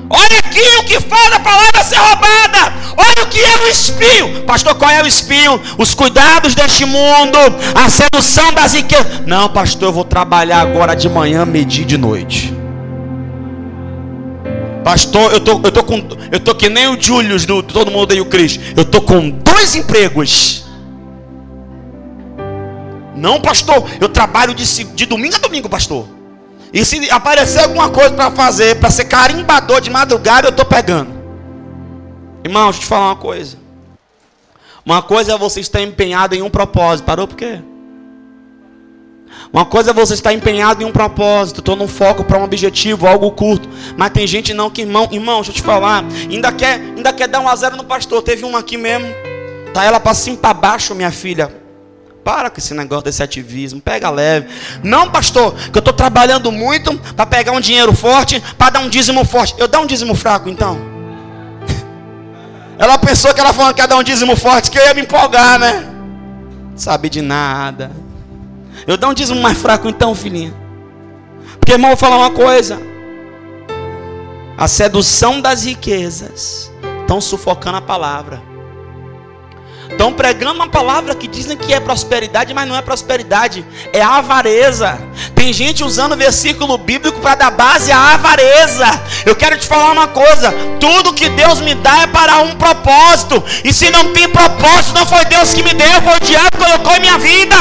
A: Olha aqui o que faz a palavra ser roubada. Olha o que é o espinho. Pastor, qual é o espinho? Os cuidados deste mundo, a sedução das riquezas. Não, pastor, eu vou trabalhar agora de manhã, medir de noite. Pastor, eu tô, eu tô com, eu tô que nem o Julius do Todo Mundo e o Cris. Eu tô com dois empregos. Não, pastor, eu trabalho de, de domingo a domingo, pastor. E se aparecer alguma coisa para fazer, para ser carimbador de madrugada, eu estou pegando. Irmão, deixa eu te falar uma coisa. Uma coisa é você estar empenhado em um propósito. Parou por quê? Uma coisa é você estar empenhado em um propósito, estou num foco para um objetivo, algo curto. Mas tem gente não que, irmão, irmão, deixa eu te falar, ainda quer, ainda quer dar um a zero no pastor. Teve uma aqui mesmo. Tá ela para cima para baixo, minha filha. Para com esse negócio desse ativismo, pega leve. Não, pastor, que eu estou trabalhando muito para pegar um dinheiro forte, para dar um dízimo forte. Eu dou um dízimo fraco então? Ela pensou que ela falando que ia dar um dízimo forte, que eu ia me empolgar, né? Sabe de nada. Eu dou um dízimo mais fraco então, filhinha. Porque, irmão, vou falar uma coisa. A sedução das riquezas estão sufocando a palavra. Estão pregando uma palavra que dizem que é prosperidade, mas não é prosperidade, é avareza. Tem gente usando versículo bíblico para dar base à avareza. Eu quero te falar uma coisa: tudo que Deus me dá é para um propósito, e se não tem propósito, não foi Deus que me deu, foi o diabo que colocou em minha vida.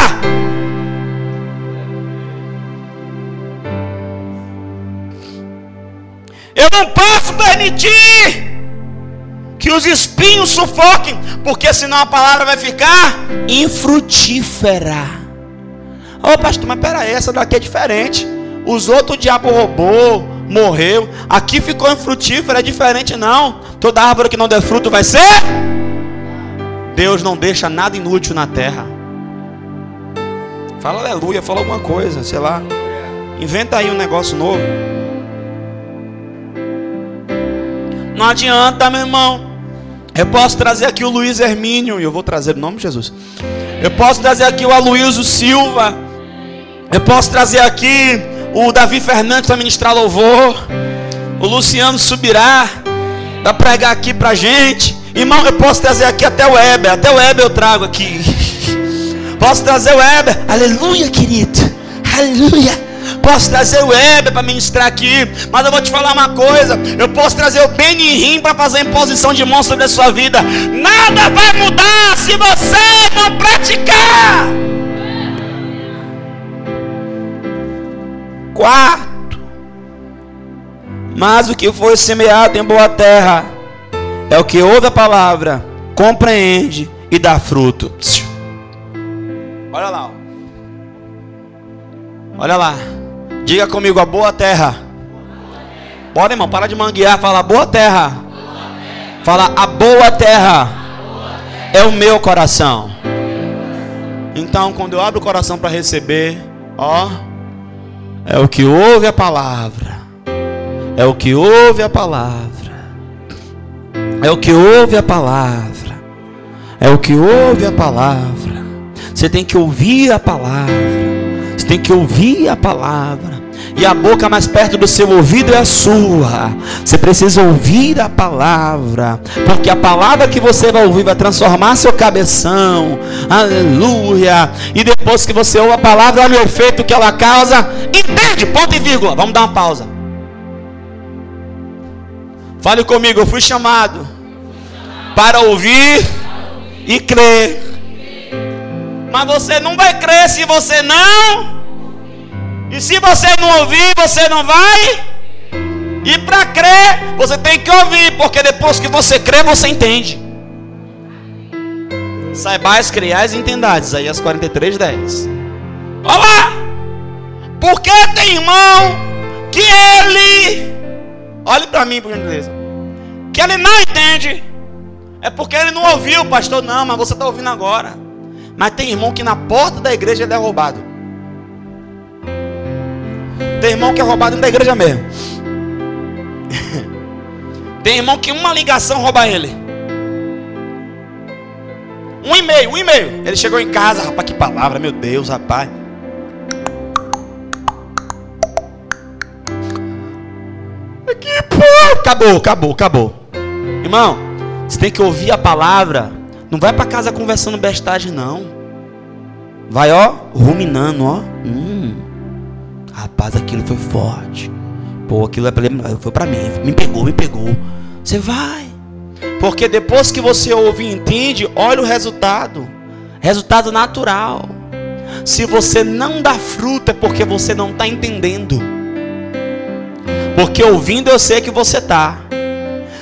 A: Eu não posso permitir que os espinhos sufoquem, porque senão a palavra vai ficar infrutífera. Ô oh, pastor, mas peraí, essa daqui é diferente. Os outros o diabo roubou, morreu. Aqui ficou infrutífera, é diferente não. Toda árvore que não der fruto vai ser. Deus não deixa nada inútil na terra. Fala aleluia, fala alguma coisa, sei lá. Inventa aí um negócio novo. Não adianta, meu irmão. Eu posso trazer aqui o Luiz Hermínio, e eu vou trazer o nome de Jesus. Eu posso trazer aqui o Aloysio Silva. Eu posso trazer aqui o Davi Fernandes para ministrar louvor. O Luciano subirá para pregar aqui para gente. Irmão, eu posso trazer aqui até o Weber. Até o Weber eu trago aqui. Posso trazer o Weber. Aleluia, querido. Aleluia. Posso trazer o Weber para ministrar aqui. Mas eu vou te falar uma coisa. Eu posso trazer o Benihim para fazer imposição de mão sobre a sua vida. Nada vai mudar se você não praticar. Quarto, mas o que foi semeado em boa terra é o que ouve a palavra, compreende e dá fruto. Olha lá. Olha lá. Diga comigo a boa terra. Bora, irmão, para de manguear, fala boa terra. Fala a boa terra. É o meu coração. Então, quando eu abro o coração para receber, ó, é o que ouve a palavra. É o que ouve a palavra. É o que ouve a palavra. É o que ouve a palavra. Você tem que ouvir a palavra. Tem que ouvir a palavra. E a boca mais perto do seu ouvido é a sua. Você precisa ouvir a palavra. Porque a palavra que você vai ouvir vai transformar seu cabeção. Aleluia. E depois que você ouve a palavra, olha o efeito que ela causa. Entende? Ponto e vírgula. Vamos dar uma pausa. Fale comigo, eu fui chamado para ouvir e crer. Mas você não vai crer se você não. E se você não ouvir, você não vai. E para crer, você tem que ouvir, porque depois que você crê, você entende. Saibais, criais e entendades. Aí as 43, 10. Olá! Porque tem irmão que ele Olhe para mim, por gentileza. Que ele não entende. É porque ele não ouviu, pastor. Não, mas você está ouvindo agora. Mas tem irmão que na porta da igreja é roubado. Tem irmão que é roubado dentro da igreja mesmo. tem irmão que uma ligação rouba ele. Um e-mail, um e-mail. Ele chegou em casa, rapaz, que palavra, meu Deus, rapaz. Que porra! Acabou, acabou, acabou. Irmão, você tem que ouvir a palavra. Não vai para casa conversando bestagem, não. Vai, ó, ruminando, ó. Hum, rapaz, aquilo foi forte. Pô, aquilo é foi para mim. Me pegou, me pegou. Você vai. Porque depois que você ouve e entende, olha o resultado. Resultado natural. Se você não dá fruto, é porque você não está entendendo. Porque ouvindo eu sei que você está.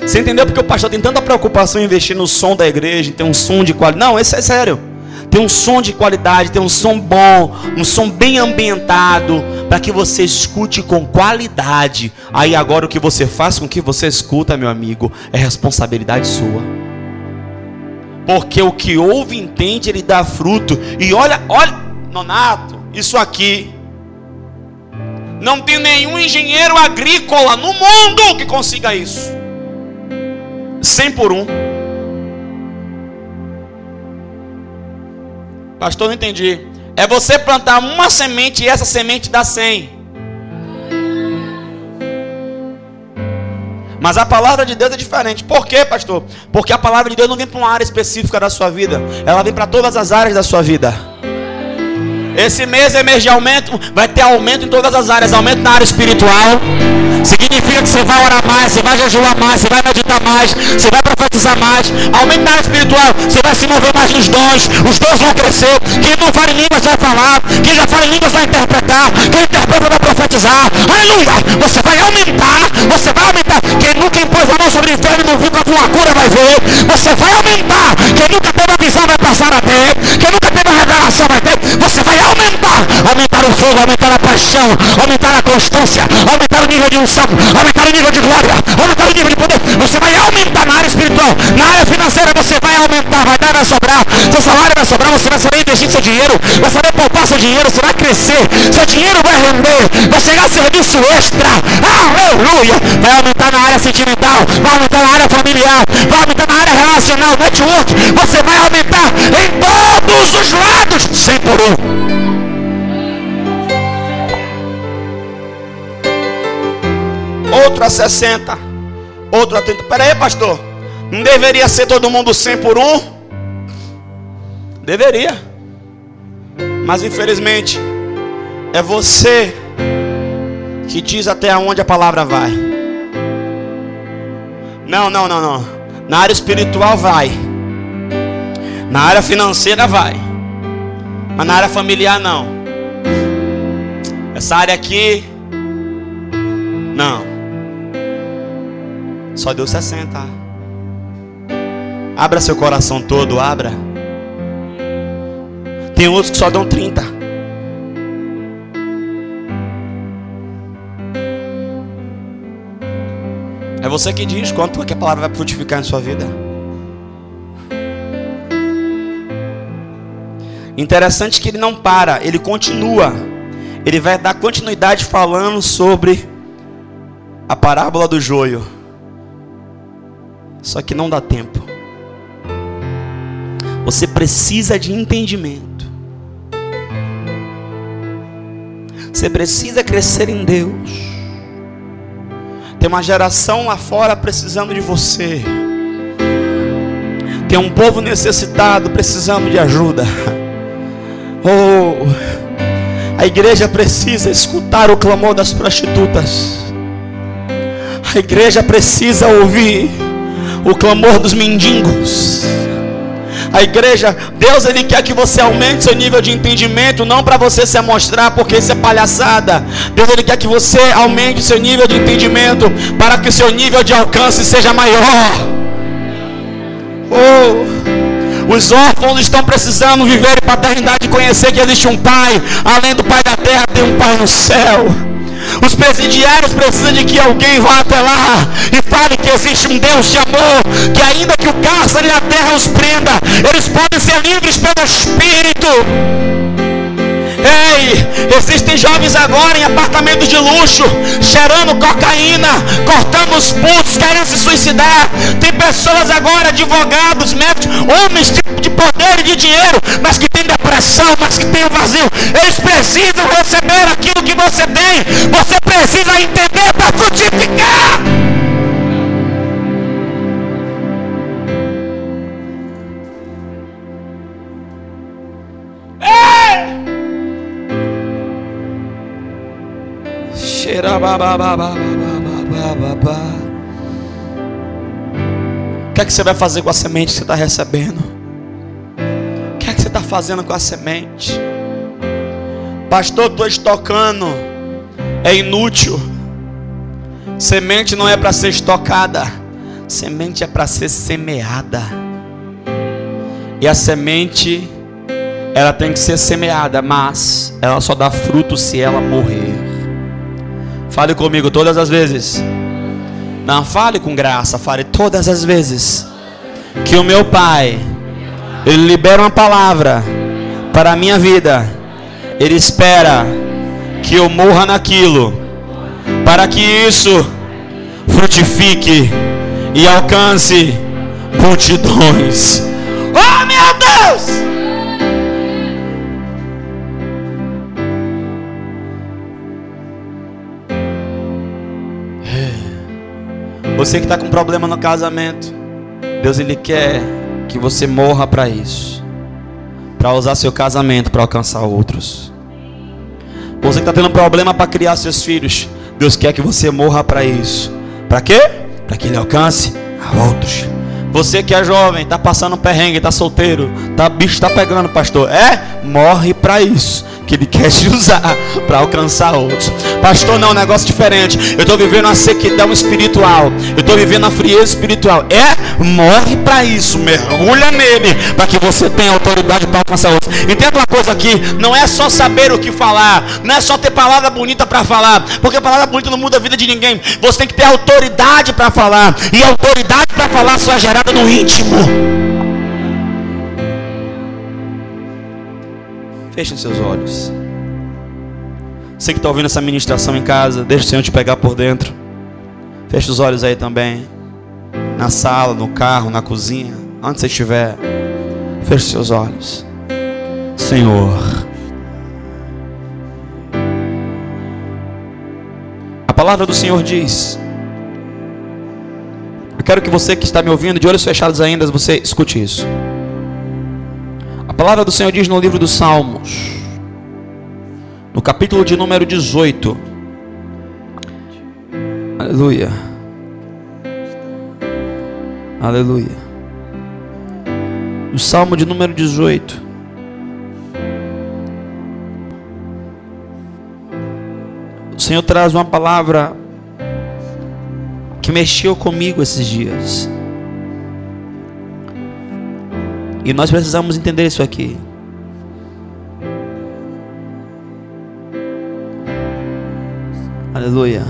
A: Você entendeu? Porque o pastor tem tanta preocupação em investir no som da igreja, tem um som de qualidade. Não, isso é sério. Tem um som de qualidade, tem um som bom, um som bem ambientado, para que você escute com qualidade. Aí agora o que você faz com o que você escuta, meu amigo, é responsabilidade sua. Porque o que ouve entende, ele dá fruto. E olha, olha, Nonato, isso aqui não tem nenhum engenheiro agrícola no mundo que consiga isso. 100 por um. Pastor, não entendi. É você plantar uma semente e essa semente dá 100. Mas a palavra de Deus é diferente. Por quê, pastor? Porque a palavra de Deus não vem para uma área específica da sua vida. Ela vem para todas as áreas da sua vida. Esse mês é mês de aumento, vai ter aumento em todas as áreas, aumento na área espiritual. Significa que você vai orar mais, você vai jejuar mais, você vai meditar mais, você vai profetizar mais. Aumento na área espiritual, você vai se mover mais nos dons, os dons vão crescer. Quem não fala em línguas vai falar, quem já fala em línguas vai interpretar, quem interpreta vai profetizar. Aleluia! Você vai aumentar, você vai aumentar. Quem nunca impôs a mão sobre o enfermo e não viu com uma cura vai ver. Você vai aumentar. Quem nunca teve a visão vai passar a ter. Quem nunca teve a revelação vai ter. Você vai aumentar, aumentar o fogo, aumentar a paixão, aumentar a constância, aumentar o nível de unção, aumentar o nível de glória, aumentar o nível de poder. Você vai aumentar na área espiritual, na área financeira você vai aumentar, vai dar, vai sobrar, seu salário vai sobrar, você vai saber investir seu dinheiro, vai saber poupar seu dinheiro, você vai crescer, seu dinheiro vai render, vai chegar serviço extra, aleluia, vai aumentar na área sentimental, vai aumentar na área familiar, vai aumentar na área relacional, network, você vai aumentar em todos os lados, sem por um. outro a 60, outro a 30. Pera aí, pastor. Não deveria ser todo mundo 100 por um? Deveria. Mas infelizmente, é você que diz até onde a palavra vai. Não, não, não, não. Na área espiritual vai. Na área financeira vai. Mas na área familiar não. Essa área aqui Não. Só deu 60. Abra seu coração todo, abra. Tem outros que só dão 30. É você que diz quanto que a palavra vai frutificar em sua vida. Interessante que ele não para, ele continua. Ele vai dar continuidade falando sobre a parábola do joio. Só que não dá tempo. Você precisa de entendimento. Você precisa crescer em Deus. Tem uma geração lá fora precisando de você. Tem um povo necessitado precisando de ajuda. Oh, a igreja precisa escutar o clamor das prostitutas. A igreja precisa ouvir o clamor dos mendigos. A igreja, Deus ele quer que você aumente seu nível de entendimento, não para você se amostrar, porque isso é palhaçada. Deus ele quer que você aumente seu nível de entendimento para que seu nível de alcance seja maior. Oh, os órfãos estão precisando viver em paternidade e conhecer que existe um pai, além do pai da terra, tem um pai no céu. Os presidiários precisam de que alguém vá até lá e fale que existe um Deus de amor, que ainda que o cárcere na terra os prenda, eles podem ser livres pelo Espírito. Ei, existem jovens agora em apartamentos de luxo, cheirando cocaína, cortando os pulsos, querendo se suicidar. Tem pessoas agora, advogados, médicos, homens de, de poder e de dinheiro, mas que têm depressão, mas que têm vazio. Eles precisam receber aquilo que você tem. Você precisa entender para frutificar. O que é que você vai fazer com a semente que você está recebendo? O que é que você está fazendo com a semente? Pastor, estou estocando. É inútil. Semente não é para ser estocada. Semente é para ser semeada. E a semente, ela tem que ser semeada, mas ela só dá fruto se ela morrer. Fale comigo todas as vezes. Não fale com graça, fale todas as vezes. Que o meu Pai, Ele libera uma palavra para a minha vida. Ele espera que eu morra naquilo, para que isso frutifique e alcance multidões. Oh meu Deus! Você que está com problema no casamento, Deus ele quer que você morra para isso, para usar seu casamento para alcançar outros. Você que está tendo problema para criar seus filhos, Deus quer que você morra para isso. Para quê? Para que ele alcance a outros. Você que é jovem, está passando um perrengue, está solteiro, tá bicho está pegando, pastor. É, morre para isso que Ele quer te usar para alcançar outros. Pastor, não, é um negócio diferente. Eu estou vivendo a sequidão espiritual. Eu estou vivendo a frieza espiritual. É, morre para isso. Mergulha nele para que você tenha autoridade para alcançar outros. Entenda uma coisa aqui: não é só saber o que falar, não é só ter palavra bonita para falar, porque palavra bonita não muda a vida de ninguém. Você tem que ter autoridade para falar, e autoridade para falar só é gerada no íntimo. Fechem seus olhos. Você que está ouvindo essa ministração em casa, deixa o Senhor te pegar por dentro. Feche os olhos aí também. Na sala, no carro, na cozinha, onde você estiver. Feche seus olhos. Senhor. A palavra do Senhor diz. Eu quero que você que está me ouvindo, de olhos fechados ainda, você escute isso palavra do Senhor diz no livro dos Salmos, no capítulo de número 18. Aleluia. Aleluia. No Salmo de número 18. O Senhor traz uma palavra que mexeu comigo esses dias. E nós precisamos entender isso aqui. Aleluia.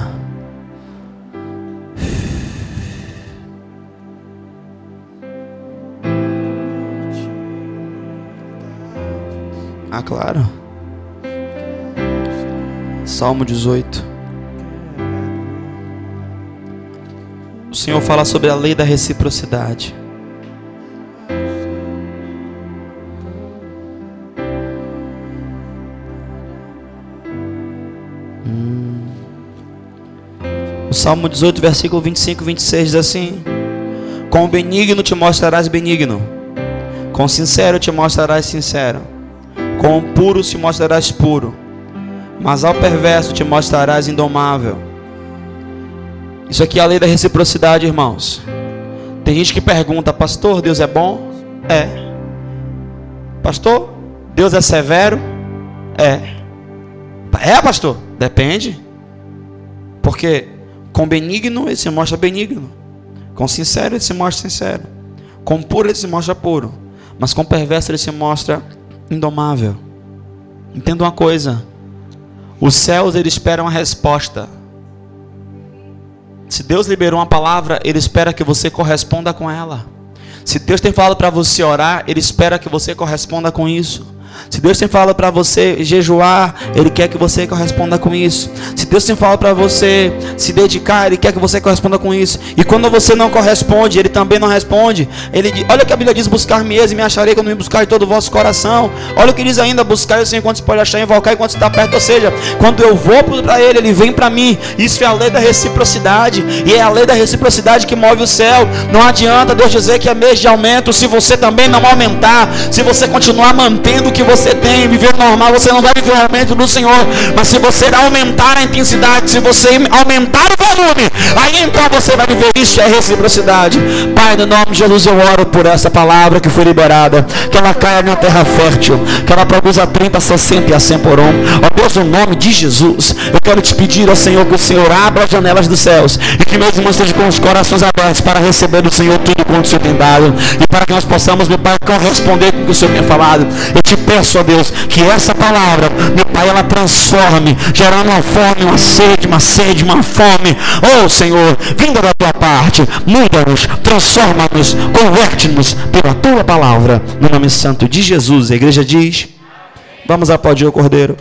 A: Ah, claro. Salmo 18. O Senhor fala sobre a lei da reciprocidade. O Salmo 18, versículo 25 e 26 diz assim: Com benigno te mostrarás benigno, com sincero te mostrarás sincero, com puro te mostrarás puro, mas ao perverso te mostrarás indomável. Isso aqui é a lei da reciprocidade, irmãos. Tem gente que pergunta, pastor, Deus é bom? É. Pastor, Deus é severo? É. É, pastor? Depende. Porque com benigno ele se mostra benigno. Com sincero ele se mostra sincero. Com puro ele se mostra puro. Mas com perverso ele se mostra indomável. Entenda uma coisa. Os céus eles esperam a resposta. Se Deus liberou uma palavra, ele espera que você corresponda com ela. Se Deus tem falado para você orar, ele espera que você corresponda com isso. Se Deus tem falado para você jejuar, Ele quer que você corresponda com isso. Se Deus tem falado para você se dedicar, Ele quer que você corresponda com isso. E quando você não corresponde, Ele também não responde. Ele diz, olha o que a Bíblia diz: buscar-me e me acharei quando me buscar de todo o vosso coração. Olha o que diz ainda: buscar o Senhor enquanto se pode achar, invocar enquanto está perto. Ou seja, quando eu vou para Ele, Ele vem para mim. Isso é a lei da reciprocidade. E é a lei da reciprocidade que move o céu. Não adianta Deus dizer que é mês de aumento se você também não aumentar. Se você continuar mantendo o que você tem, viver normal, você não vai viver o aumento do Senhor. Mas se você aumentar a intensidade, se você aumentar o volume, aí então você vai viver isso, é reciprocidade. Pai, no nome de Jesus eu oro por essa palavra que foi liberada, que ela caia na terra fértil, que ela produza 30, 60 e a 100 por um. Ó Deus, no nome de Jesus, eu quero te pedir ao Senhor que o Senhor abra as janelas dos céus e que meus irmãos estejam com os corações abertos para receber do Senhor tudo quanto o Senhor tem dado e para que nós possamos, meu Pai, corresponder com o que o Senhor tem falado. Eu te peço peço, Deus, que essa palavra, meu Pai, ela transforme, gerando uma fome, uma sede, uma sede, uma fome. Oh Senhor, vinda da tua parte, muda-nos, transforma-nos, converte-nos pela tua palavra. No nome santo de Jesus, a igreja diz: Vamos aplaudir o Cordeiro.